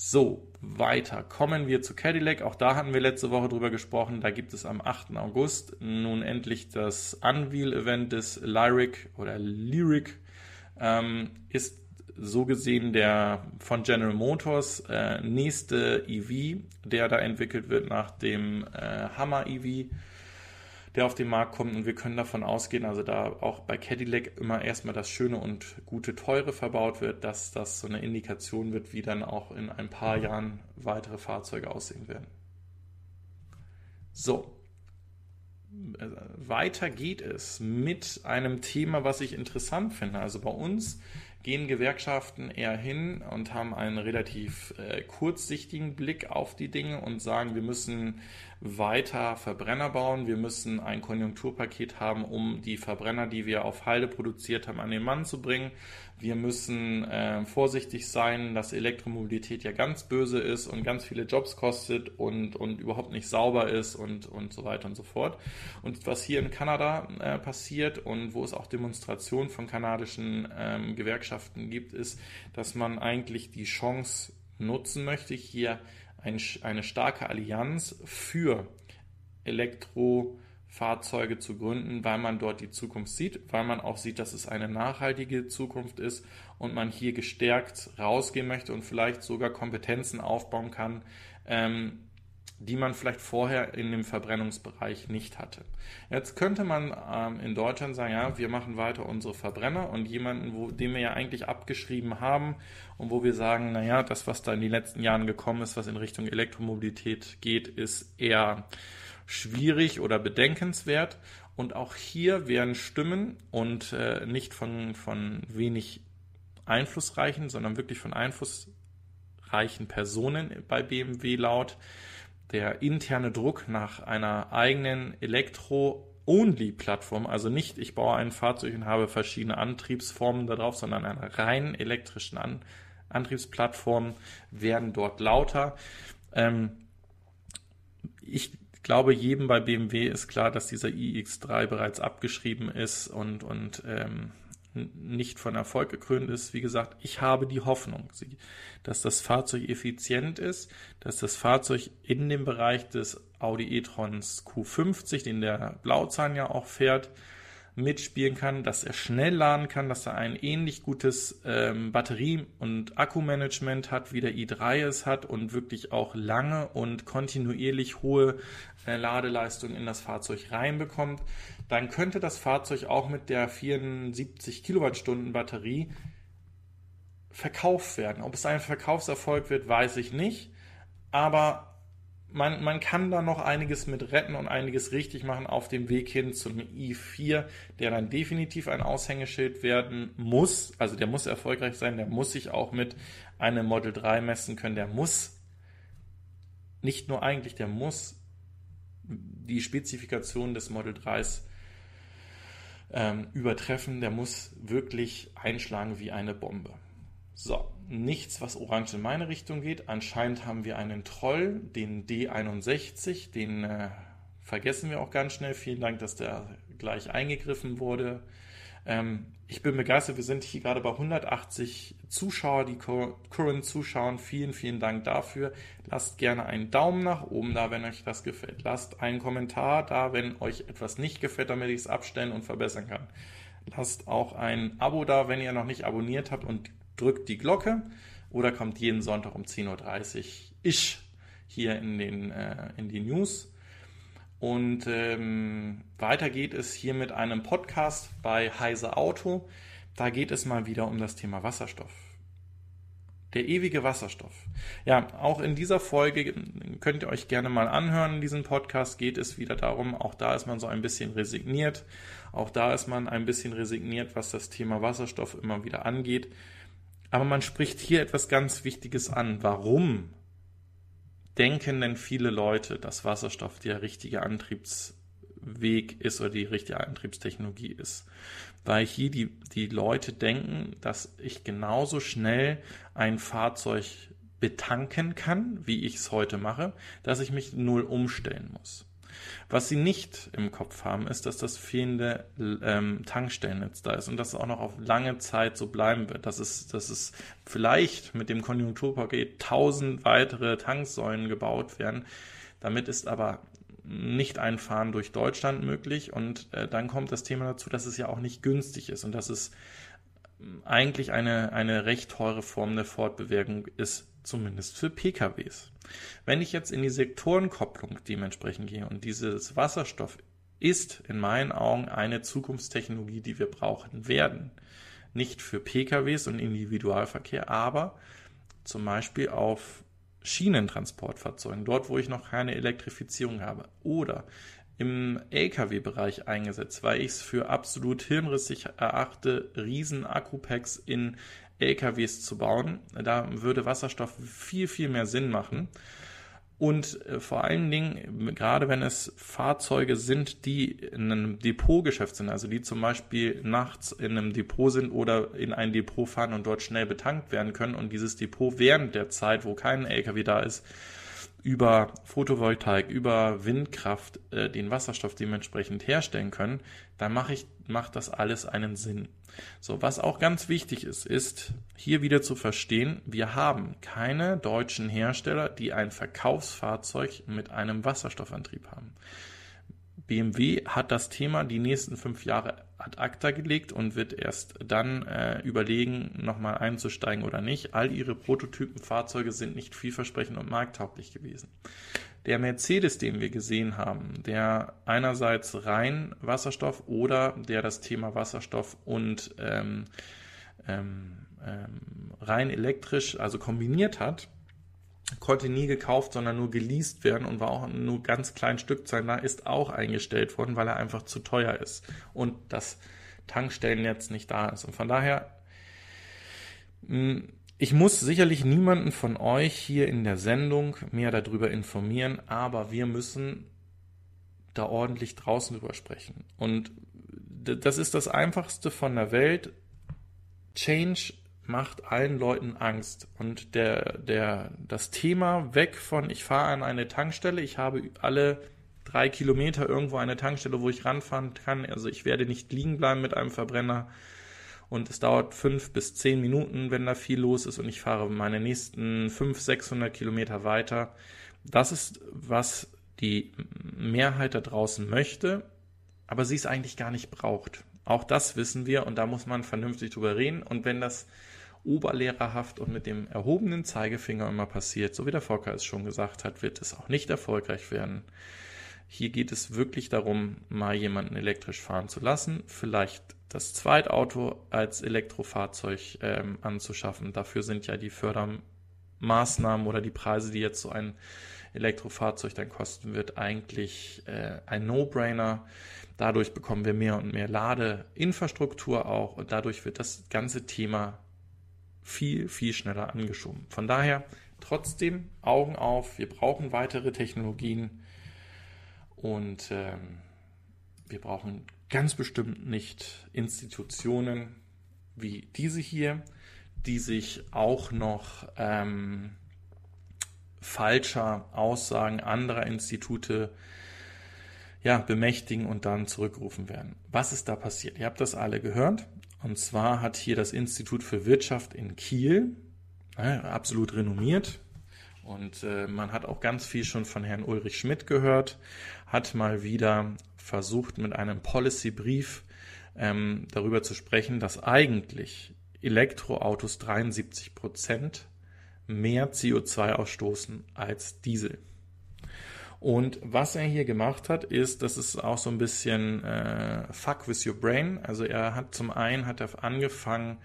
So, weiter. Kommen wir zu Cadillac. Auch da hatten wir letzte Woche drüber gesprochen. Da gibt es am 8. August nun endlich das Unveil-Event des Lyric oder Lyric. Ähm, ist so gesehen der von General Motors äh, nächste EV, der da entwickelt wird nach dem äh, Hammer EV, der auf den Markt kommt. Und wir können davon ausgehen, also da auch bei Cadillac immer erstmal das Schöne und gute Teure verbaut wird, dass das so eine Indikation wird, wie dann auch in ein paar Jahren weitere Fahrzeuge aussehen werden. So, weiter geht es mit einem Thema, was ich interessant finde. Also bei uns gehen Gewerkschaften eher hin und haben einen relativ äh, kurzsichtigen Blick auf die Dinge und sagen, wir müssen weiter Verbrenner bauen, wir müssen ein Konjunkturpaket haben, um die Verbrenner, die wir auf Halde produziert haben, an den Mann zu bringen. Wir müssen äh, vorsichtig sein, dass Elektromobilität ja ganz böse ist und ganz viele Jobs kostet und, und überhaupt nicht sauber ist und, und so weiter und so fort. Und was hier in Kanada äh, passiert und wo es auch Demonstrationen von kanadischen ähm, Gewerkschaften gibt, ist, dass man eigentlich die Chance nutzen möchte, hier ein, eine starke Allianz für Elektro- Fahrzeuge zu gründen, weil man dort die Zukunft sieht, weil man auch sieht, dass es eine nachhaltige Zukunft ist und man hier gestärkt rausgehen möchte und vielleicht sogar Kompetenzen aufbauen kann, ähm, die man vielleicht vorher in dem Verbrennungsbereich nicht hatte. Jetzt könnte man ähm, in Deutschland sagen, ja, wir machen weiter unsere Verbrenner und jemanden, wo, den wir ja eigentlich abgeschrieben haben und wo wir sagen, naja, das, was da in den letzten Jahren gekommen ist, was in Richtung Elektromobilität geht, ist eher schwierig oder bedenkenswert. Und auch hier werden Stimmen und äh, nicht von, von wenig einflussreichen, sondern wirklich von einflussreichen Personen bei BMW laut. Der interne Druck nach einer eigenen Elektro-Only-Plattform, also nicht ich baue ein Fahrzeug und habe verschiedene Antriebsformen darauf, sondern einer rein elektrischen An Antriebsplattform, werden dort lauter. Ähm, ich glaube, jedem bei BMW ist klar, dass dieser iX3 bereits abgeschrieben ist und, und ähm, nicht von Erfolg gekrönt ist. Wie gesagt, ich habe die Hoffnung, dass das Fahrzeug effizient ist, dass das Fahrzeug in dem Bereich des Audi e-trons Q50, den der Blauzahn ja auch fährt, mitspielen kann, dass er schnell laden kann, dass er ein ähnlich gutes ähm, Batterie- und Akkumanagement hat, wie der i3 es hat und wirklich auch lange und kontinuierlich hohe äh, Ladeleistung in das Fahrzeug reinbekommt, dann könnte das Fahrzeug auch mit der 74 Kilowattstunden Batterie verkauft werden. Ob es ein Verkaufserfolg wird, weiß ich nicht. Aber man, man kann da noch einiges mit retten und einiges richtig machen auf dem Weg hin zum i4, der dann definitiv ein Aushängeschild werden muss. Also der muss erfolgreich sein, der muss sich auch mit einem Model 3 messen können, der muss nicht nur eigentlich, der muss die Spezifikation des Model 3s ähm, übertreffen, der muss wirklich einschlagen wie eine Bombe. So, nichts, was orange in meine Richtung geht. Anscheinend haben wir einen Troll, den D61, den äh, vergessen wir auch ganz schnell. Vielen Dank, dass der gleich eingegriffen wurde. Ähm, ich bin begeistert, wir sind hier gerade bei 180 Zuschauer, die Current zuschauen. Vielen, vielen Dank dafür. Lasst gerne einen Daumen nach oben da, wenn euch das gefällt. Lasst einen Kommentar da, wenn euch etwas nicht gefällt, damit ich es abstellen und verbessern kann. Lasst auch ein Abo da, wenn ihr noch nicht abonniert habt und drückt die Glocke oder kommt jeden Sonntag um 10.30 Uhr ich hier in, den, äh, in die News. Und ähm, weiter geht es hier mit einem Podcast bei Heise Auto. Da geht es mal wieder um das Thema Wasserstoff. Der ewige Wasserstoff. Ja, auch in dieser Folge könnt ihr euch gerne mal anhören. In diesem Podcast geht es wieder darum, auch da ist man so ein bisschen resigniert. Auch da ist man ein bisschen resigniert, was das Thema Wasserstoff immer wieder angeht. Aber man spricht hier etwas ganz Wichtiges an. Warum denken denn viele Leute, dass Wasserstoff der richtige Antriebsweg ist oder die richtige Antriebstechnologie ist? Weil hier die, die Leute denken, dass ich genauso schnell ein Fahrzeug betanken kann, wie ich es heute mache, dass ich mich null umstellen muss. Was sie nicht im Kopf haben, ist, dass das fehlende ähm, Tankstellennetz da ist und dass es auch noch auf lange Zeit so bleiben wird. Dass es, dass es vielleicht mit dem Konjunkturpaket tausend weitere Tanksäulen gebaut werden. Damit ist aber nicht ein Fahren durch Deutschland möglich und äh, dann kommt das Thema dazu, dass es ja auch nicht günstig ist und dass es ähm, eigentlich eine, eine recht teure Form der Fortbewegung ist, zumindest für PKWs. Wenn ich jetzt in die Sektorenkopplung dementsprechend gehe und dieses Wasserstoff ist in meinen Augen eine Zukunftstechnologie, die wir brauchen werden. Nicht für PKWs und Individualverkehr, aber zum Beispiel auf Schienentransportfahrzeugen, dort wo ich noch keine Elektrifizierung habe. Oder im Lkw-Bereich eingesetzt, weil ich es für absolut hirnrissig erachte, riesen Akkupacks in LKWs zu bauen. Da würde Wasserstoff viel, viel mehr Sinn machen. Und äh, vor allen Dingen, gerade wenn es Fahrzeuge sind, die in einem Depotgeschäft sind, also die zum Beispiel nachts in einem Depot sind oder in ein Depot fahren und dort schnell betankt werden können und dieses Depot während der Zeit, wo kein LKW da ist, über Photovoltaik, über Windkraft äh, den Wasserstoff dementsprechend herstellen können, dann mache ich, macht das alles einen Sinn. So, was auch ganz wichtig ist, ist hier wieder zu verstehen, wir haben keine deutschen Hersteller, die ein Verkaufsfahrzeug mit einem Wasserstoffantrieb haben. BMW hat das Thema die nächsten fünf Jahre ad acta gelegt und wird erst dann äh, überlegen, nochmal einzusteigen oder nicht. All ihre Prototypenfahrzeuge sind nicht vielversprechend und markttauglich gewesen. Der Mercedes, den wir gesehen haben, der einerseits rein Wasserstoff oder der das Thema Wasserstoff und ähm, ähm, ähm, rein elektrisch, also kombiniert hat, konnte nie gekauft, sondern nur geleast werden und war auch nur ganz kleinen Stückzahlen da, ist auch eingestellt worden, weil er einfach zu teuer ist und das Tankstellennetz nicht da ist. Und von daher, hm, ich muss sicherlich niemanden von euch hier in der Sendung mehr darüber informieren, aber wir müssen da ordentlich draußen drüber sprechen. Und das ist das Einfachste von der Welt. Change macht allen Leuten Angst. Und der, der, das Thema weg von, ich fahre an eine Tankstelle, ich habe alle drei Kilometer irgendwo eine Tankstelle, wo ich ranfahren kann. Also ich werde nicht liegen bleiben mit einem Verbrenner. Und es dauert fünf bis zehn Minuten, wenn da viel los ist und ich fahre meine nächsten fünf, sechshundert Kilometer weiter. Das ist, was die Mehrheit da draußen möchte. aber sie es eigentlich gar nicht braucht. Auch das wissen wir und da muss man vernünftig drüber reden. Und wenn das oberlehrerhaft und mit dem erhobenen Zeigefinger immer passiert, so wie der Volker es schon gesagt hat, wird es auch nicht erfolgreich werden. Hier geht es wirklich darum, mal jemanden elektrisch fahren zu lassen, vielleicht das Zweitauto als Elektrofahrzeug ähm, anzuschaffen. Dafür sind ja die Fördermaßnahmen oder die Preise, die jetzt so ein Elektrofahrzeug dann kosten wird, eigentlich äh, ein No-Brainer. Dadurch bekommen wir mehr und mehr Ladeinfrastruktur auch und dadurch wird das ganze Thema viel, viel schneller angeschoben. Von daher trotzdem Augen auf, wir brauchen weitere Technologien und ähm, wir brauchen ganz bestimmt nicht Institutionen wie diese hier, die sich auch noch ähm, falscher Aussagen anderer Institute ja, bemächtigen und dann zurückrufen werden. Was ist da passiert? Ihr habt das alle gehört. Und zwar hat hier das Institut für Wirtschaft in Kiel, äh, absolut renommiert, und äh, man hat auch ganz viel schon von Herrn Ulrich Schmidt gehört, hat mal wieder versucht, mit einem Policy-Brief ähm, darüber zu sprechen, dass eigentlich Elektroautos 73 Prozent mehr CO2 ausstoßen als Diesel. Und was er hier gemacht hat, ist, das ist auch so ein bisschen äh, Fuck with your brain. Also er hat zum einen hat er angefangen,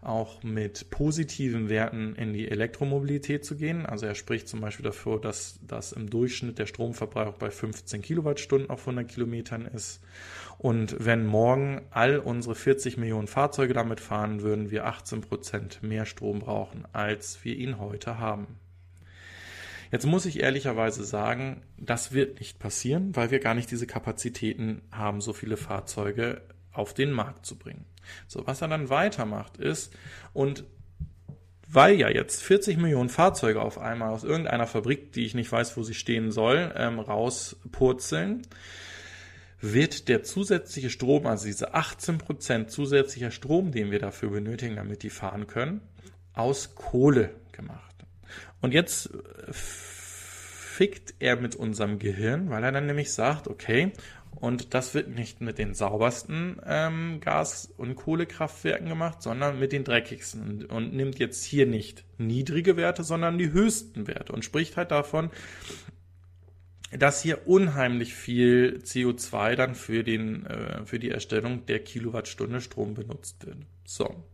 auch mit positiven Werten in die Elektromobilität zu gehen. Also er spricht zum Beispiel dafür, dass, dass im Durchschnitt der Stromverbrauch bei 15 Kilowattstunden auf 100 Kilometern ist. Und wenn morgen all unsere 40 Millionen Fahrzeuge damit fahren, würden wir 18 Prozent mehr Strom brauchen, als wir ihn heute haben. Jetzt muss ich ehrlicherweise sagen, das wird nicht passieren, weil wir gar nicht diese Kapazitäten haben, so viele Fahrzeuge auf den Markt zu bringen. So, was er dann weitermacht ist, und weil ja jetzt 40 Millionen Fahrzeuge auf einmal aus irgendeiner Fabrik, die ich nicht weiß, wo sie stehen soll, ähm, rauspurzeln, wird der zusätzliche Strom, also diese 18% zusätzlicher Strom, den wir dafür benötigen, damit die fahren können, aus Kohle gemacht. Und jetzt fickt er mit unserem Gehirn, weil er dann nämlich sagt, okay, und das wird nicht mit den saubersten ähm, Gas- und Kohlekraftwerken gemacht, sondern mit den dreckigsten und, und, nimmt jetzt hier nicht niedrige Werte, sondern die höchsten Werte und spricht halt davon, dass hier unheimlich viel CO2 dann für, den, äh, für die Erstellung der Kilowattstunde Strom benutzt wird. So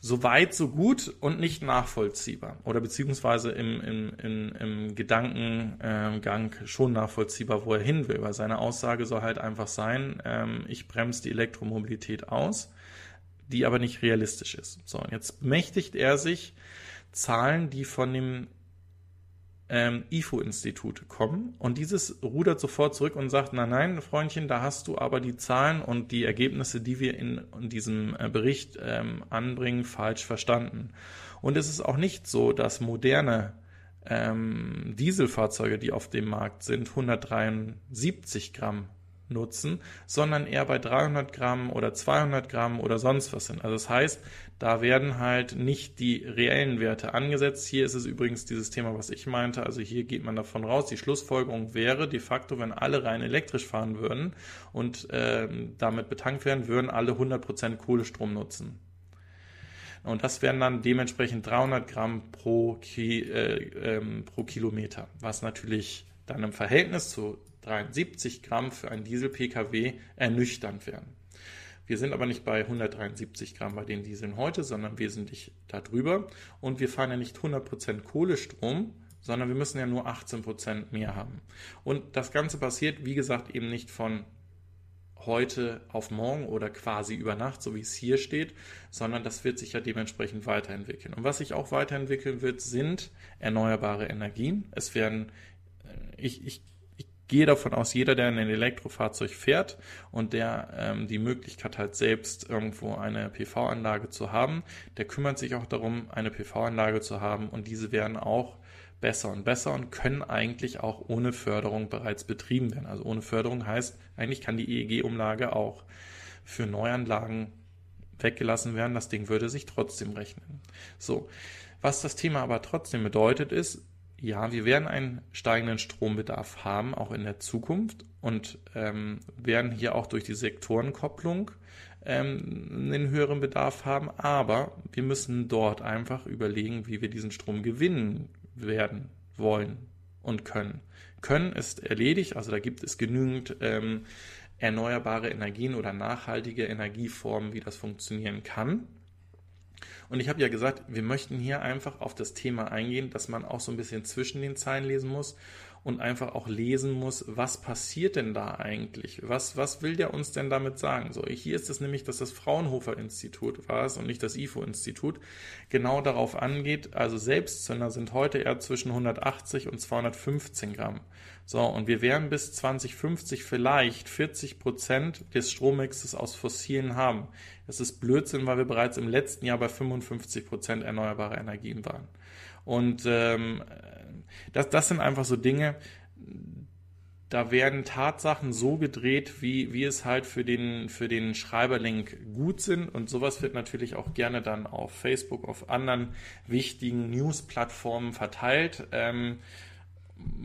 so weit, so gut und nicht nachvollziehbar. Oder beziehungsweise im, im, im, im Gedankengang schon nachvollziehbar, wo er hin will. Weil seine Aussage soll halt einfach sein, ähm, ich bremse die Elektromobilität aus, die aber nicht realistisch ist. So, und jetzt mächtigt er sich Zahlen, die von dem ähm, IFO-Institut kommen und dieses rudert sofort zurück und sagt, nein, nein, Freundchen, da hast du aber die Zahlen und die Ergebnisse, die wir in, in diesem äh, Bericht ähm, anbringen, falsch verstanden. Und es ist auch nicht so, dass moderne ähm, Dieselfahrzeuge, die auf dem Markt sind, 173 Gramm nutzen, sondern eher bei 300 Gramm oder 200 Gramm oder sonst was sind. Also das heißt, da werden halt nicht die reellen Werte angesetzt. Hier ist es übrigens dieses Thema, was ich meinte. Also hier geht man davon raus, die Schlussfolgerung wäre de facto, wenn alle rein elektrisch fahren würden und äh, damit betankt werden, würden alle 100% Kohlestrom nutzen. Und das wären dann dementsprechend 300 Gramm pro, Ki äh, ähm, pro Kilometer, was natürlich dann im Verhältnis zu 73 Gramm für einen Diesel-Pkw ernüchternd werden. Wir sind aber nicht bei 173 Gramm bei den Dieseln heute, sondern wesentlich darüber. Und wir fahren ja nicht 100% Kohlestrom, sondern wir müssen ja nur 18% mehr haben. Und das Ganze passiert, wie gesagt, eben nicht von heute auf morgen oder quasi über Nacht, so wie es hier steht, sondern das wird sich ja dementsprechend weiterentwickeln. Und was sich auch weiterentwickeln wird, sind erneuerbare Energien. Es werden, äh, ich, ich gehe davon aus, jeder, der ein Elektrofahrzeug fährt und der ähm, die Möglichkeit hat, selbst irgendwo eine PV-Anlage zu haben, der kümmert sich auch darum, eine PV-Anlage zu haben und diese werden auch besser und besser und können eigentlich auch ohne Förderung bereits betrieben werden. Also ohne Förderung heißt, eigentlich kann die EEG-Umlage auch für Neuanlagen weggelassen werden. Das Ding würde sich trotzdem rechnen. So. Was das Thema aber trotzdem bedeutet ist, ja, wir werden einen steigenden Strombedarf haben, auch in der Zukunft und ähm, werden hier auch durch die Sektorenkopplung ähm, einen höheren Bedarf haben, aber wir müssen dort einfach überlegen, wie wir diesen Strom gewinnen werden wollen und können. Können ist erledigt, also da gibt es genügend ähm, erneuerbare Energien oder nachhaltige Energieformen, wie das funktionieren kann. Und ich habe ja gesagt, wir möchten hier einfach auf das Thema eingehen, dass man auch so ein bisschen zwischen den Zeilen lesen muss und einfach auch lesen muss, was passiert denn da eigentlich? Was, was will der uns denn damit sagen? So, hier ist es nämlich, dass das Fraunhofer Institut war es und nicht das IFO-Institut, genau darauf angeht, also Selbstzünder sind heute eher zwischen 180 und 215 Gramm. So, und wir werden bis 2050 vielleicht 40 Prozent des Strommixes aus Fossilen haben. Das ist Blödsinn, weil wir bereits im letzten Jahr bei 55 Prozent erneuerbare Energien waren. Und ähm, das, das sind einfach so Dinge, da werden Tatsachen so gedreht, wie, wie es halt für den, für den Schreiberlink gut sind. Und sowas wird natürlich auch gerne dann auf Facebook, auf anderen wichtigen News-Plattformen verteilt, ähm,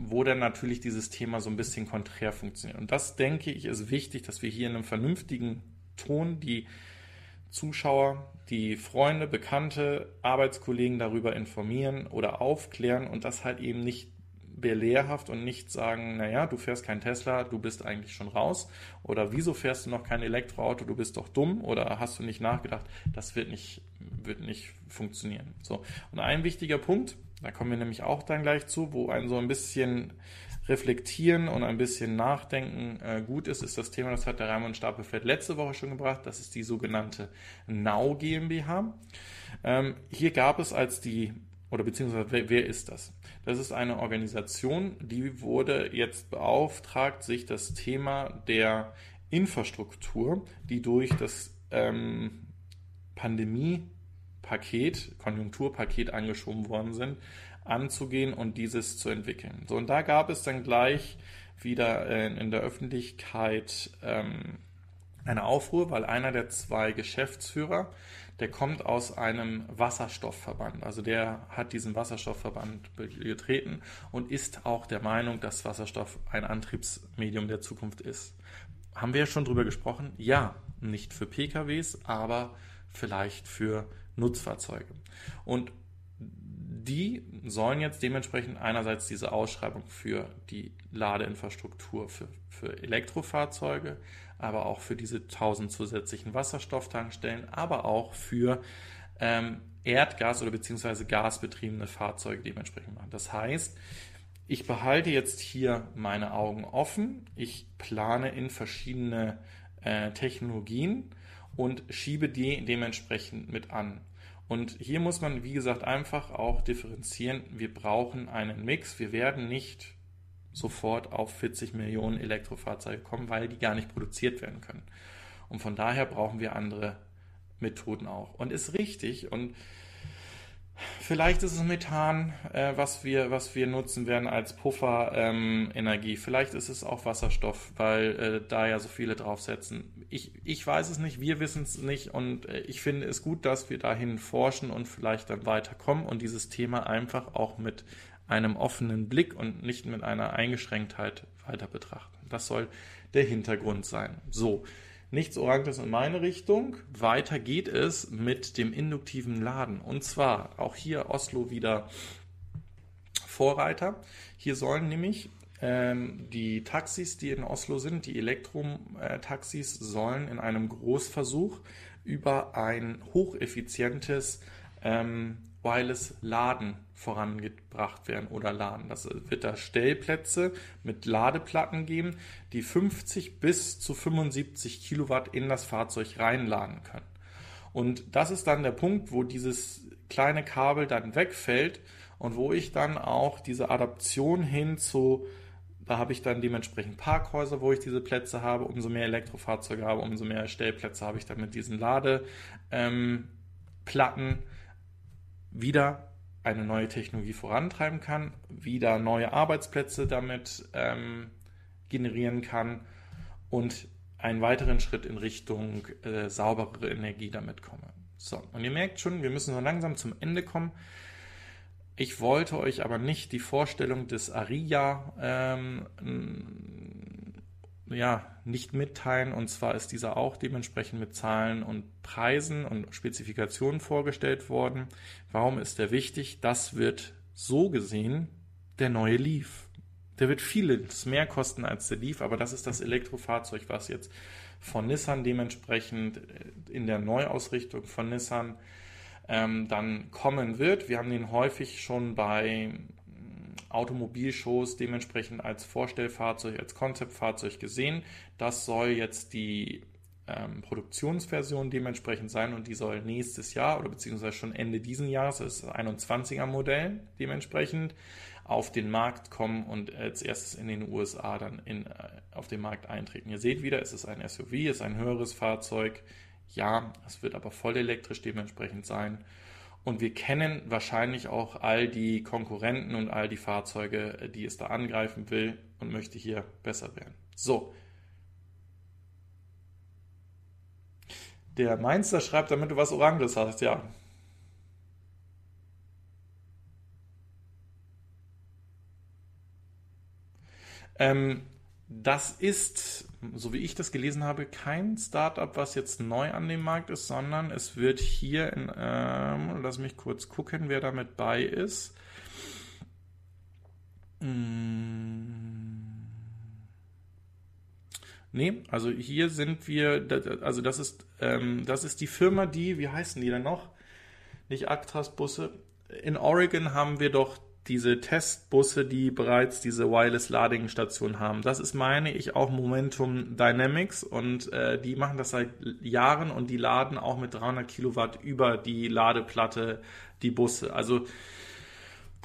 wo dann natürlich dieses Thema so ein bisschen konträr funktioniert. Und das denke ich ist wichtig, dass wir hier in einem vernünftigen Ton die Zuschauer, die Freunde, Bekannte, Arbeitskollegen darüber informieren oder aufklären und das halt eben nicht belehrhaft und nicht sagen, naja, du fährst kein Tesla, du bist eigentlich schon raus oder wieso fährst du noch kein Elektroauto, du bist doch dumm oder hast du nicht nachgedacht, das wird nicht, wird nicht funktionieren. So. Und ein wichtiger Punkt, da kommen wir nämlich auch dann gleich zu, wo ein so ein bisschen reflektieren und ein bisschen nachdenken äh, gut ist, ist das Thema, das hat der Raimund Stapelfeld letzte Woche schon gebracht, das ist die sogenannte Now GmbH. Ähm, hier gab es als die, oder beziehungsweise wer, wer ist das? Das ist eine Organisation, die wurde jetzt beauftragt, sich das Thema der Infrastruktur, die durch das ähm, Pandemie-Paket, Konjunkturpaket angeschoben worden sind, anzugehen und dieses zu entwickeln. So, und da gab es dann gleich wieder äh, in der Öffentlichkeit ähm, eine Aufruhr, weil einer der zwei Geschäftsführer, der kommt aus einem Wasserstoffverband. Also der hat diesen Wasserstoffverband getreten und ist auch der Meinung, dass Wasserstoff ein Antriebsmedium der Zukunft ist. Haben wir ja schon drüber gesprochen? Ja, nicht für PKWs, aber vielleicht für Nutzfahrzeuge. Und die sollen jetzt dementsprechend einerseits diese Ausschreibung für die Ladeinfrastruktur für, für Elektrofahrzeuge, aber auch für diese 1000 zusätzlichen Wasserstofftankstellen, aber auch für ähm, Erdgas- oder beziehungsweise gasbetriebene Fahrzeuge dementsprechend machen. Das heißt, ich behalte jetzt hier meine Augen offen, ich plane in verschiedene äh, Technologien und schiebe die dementsprechend mit an. Und hier muss man, wie gesagt, einfach auch differenzieren. Wir brauchen einen Mix. Wir werden nicht sofort auf 40 Millionen Elektrofahrzeuge kommen, weil die gar nicht produziert werden können. Und von daher brauchen wir andere Methoden auch. Und ist richtig. Und Vielleicht ist es Methan, äh, was, wir, was wir nutzen werden als Pufferenergie. Ähm, Vielleicht ist es auch Wasserstoff, weil äh, da ja so viele draufsetzen. Ich, ich weiß es nicht, wir wissen es nicht und äh, ich finde es gut, dass wir dahin forschen und vielleicht dann weiterkommen und dieses Thema einfach auch mit einem offenen Blick und nicht mit einer Eingeschränktheit weiter betrachten. Das soll der Hintergrund sein. So, Nichts Oranges in meine Richtung. Weiter geht es mit dem induktiven Laden. Und zwar auch hier Oslo wieder Vorreiter. Hier sollen nämlich ähm, die Taxis, die in Oslo sind, die Elektrotaxis, sollen in einem Großversuch über ein hocheffizientes ähm, Wireless Laden vorangebracht werden oder laden. Das wird da Stellplätze mit Ladeplatten geben, die 50 bis zu 75 Kilowatt in das Fahrzeug reinladen können. Und das ist dann der Punkt, wo dieses kleine Kabel dann wegfällt und wo ich dann auch diese Adaption hin zu, da habe ich dann dementsprechend Parkhäuser, wo ich diese Plätze habe, umso mehr Elektrofahrzeuge habe, umso mehr Stellplätze habe ich dann mit diesen Ladeplatten, ähm, wieder eine neue Technologie vorantreiben kann, wieder neue Arbeitsplätze damit ähm, generieren kann und einen weiteren Schritt in Richtung äh, sauberere Energie damit komme. So, und ihr merkt schon, wir müssen so langsam zum Ende kommen. Ich wollte euch aber nicht die Vorstellung des Aria ähm, ja, nicht mitteilen. Und zwar ist dieser auch dementsprechend mit Zahlen und Preisen und Spezifikationen vorgestellt worden. Warum ist der wichtig? Das wird so gesehen der neue Leaf. Der wird vieles mehr kosten als der Leaf, aber das ist das Elektrofahrzeug, was jetzt von Nissan dementsprechend in der Neuausrichtung von Nissan ähm, dann kommen wird. Wir haben den häufig schon bei Automobilshows dementsprechend als Vorstellfahrzeug, als Konzeptfahrzeug gesehen. Das soll jetzt die ähm, Produktionsversion dementsprechend sein und die soll nächstes Jahr oder beziehungsweise schon Ende diesen Jahres, das ist 21er Modell dementsprechend, auf den Markt kommen und als erstes in den USA dann in, äh, auf den Markt eintreten. Ihr seht wieder, es ist ein SUV, es ist ein höheres Fahrzeug. Ja, es wird aber voll elektrisch dementsprechend sein. Und wir kennen wahrscheinlich auch all die Konkurrenten und all die Fahrzeuge, die es da angreifen will und möchte hier besser werden. So. Der Mainzer schreibt, damit du was Oranges hast, ja. Ähm, das ist, so wie ich das gelesen habe, kein Startup, was jetzt neu an dem Markt ist, sondern es wird hier in, ähm, lass mich kurz gucken, wer damit bei ist. Hm. Nee, also hier sind wir, also das ist, ähm, das ist die Firma, die, wie heißen die denn noch? Nicht Actras Busse. In Oregon haben wir doch diese Testbusse, die bereits diese Wireless-Lading-Station haben. Das ist, meine ich, auch Momentum Dynamics und äh, die machen das seit Jahren und die laden auch mit 300 Kilowatt über die Ladeplatte die Busse. Also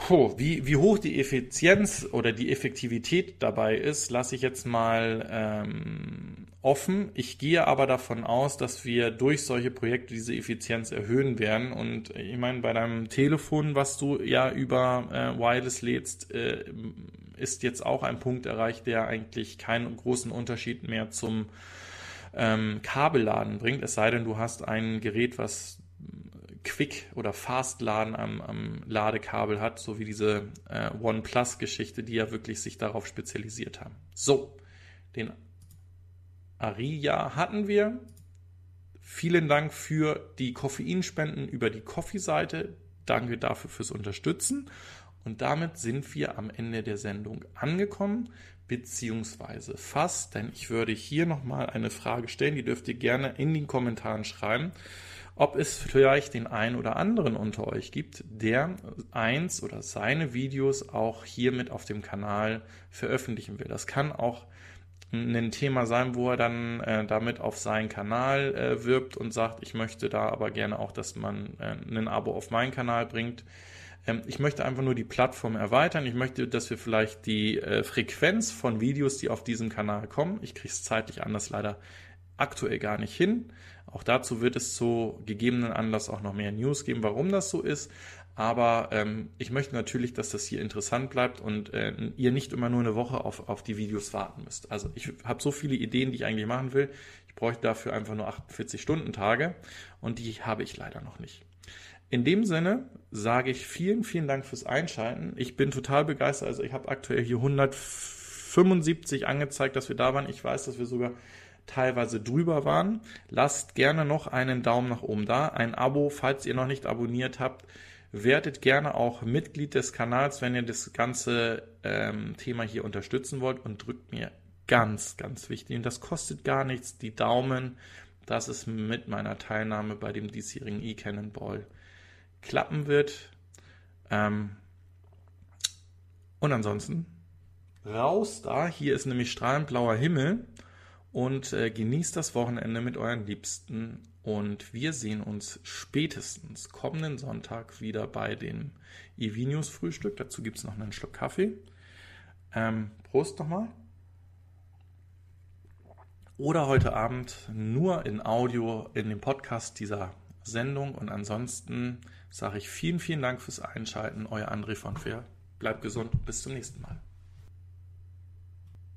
Puh, wie, wie hoch die Effizienz oder die Effektivität dabei ist, lasse ich jetzt mal ähm, offen. Ich gehe aber davon aus, dass wir durch solche Projekte diese Effizienz erhöhen werden. Und ich meine, bei deinem Telefon, was du ja über äh, Wireless lädst, äh, ist jetzt auch ein Punkt erreicht, der eigentlich keinen großen Unterschied mehr zum ähm, Kabelladen bringt. Es sei denn, du hast ein Gerät, was Quick- oder Fast-Laden am, am, Ladekabel hat, so wie diese äh, OnePlus-Geschichte, die ja wirklich sich darauf spezialisiert haben. So, den Aria hatten wir. Vielen Dank für die Koffeinspenden über die Coffee-Seite. Danke dafür fürs Unterstützen. Und damit sind wir am Ende der Sendung angekommen, beziehungsweise fast, denn ich würde hier nochmal eine Frage stellen, die dürft ihr gerne in den Kommentaren schreiben ob es vielleicht den einen oder anderen unter euch gibt, der eins oder seine Videos auch hier mit auf dem Kanal veröffentlichen will. Das kann auch ein Thema sein, wo er dann äh, damit auf seinen Kanal äh, wirbt und sagt, ich möchte da aber gerne auch, dass man äh, ein Abo auf meinen Kanal bringt. Ähm, ich möchte einfach nur die Plattform erweitern. Ich möchte, dass wir vielleicht die äh, Frequenz von Videos, die auf diesem Kanal kommen, ich kriege es zeitlich anders leider aktuell gar nicht hin, auch dazu wird es zu gegebenen Anlass auch noch mehr News geben, warum das so ist. Aber ähm, ich möchte natürlich, dass das hier interessant bleibt und äh, ihr nicht immer nur eine Woche auf, auf die Videos warten müsst. Also ich habe so viele Ideen, die ich eigentlich machen will. Ich bräuchte dafür einfach nur 48 Stunden Tage und die habe ich leider noch nicht. In dem Sinne sage ich vielen, vielen Dank fürs Einschalten. Ich bin total begeistert. Also ich habe aktuell hier 175 angezeigt, dass wir da waren. Ich weiß, dass wir sogar teilweise drüber waren. Lasst gerne noch einen Daumen nach oben da, ein Abo, falls ihr noch nicht abonniert habt. Werdet gerne auch Mitglied des Kanals, wenn ihr das ganze ähm, Thema hier unterstützen wollt und drückt mir ganz, ganz wichtig. Und das kostet gar nichts, die Daumen, dass es mit meiner Teilnahme bei dem diesjährigen E-Cannonball klappen wird. Ähm, und ansonsten raus da. Hier ist nämlich strahlend blauer Himmel und äh, genießt das Wochenende mit euren Liebsten. Und wir sehen uns spätestens kommenden Sonntag wieder bei dem EV-News Frühstück. Dazu gibt es noch einen Schluck Kaffee. Ähm, Prost nochmal. Oder heute Abend nur in Audio in dem Podcast dieser Sendung. Und ansonsten sage ich vielen, vielen Dank fürs Einschalten. Euer André von Fair. Bleibt gesund. Bis zum nächsten Mal.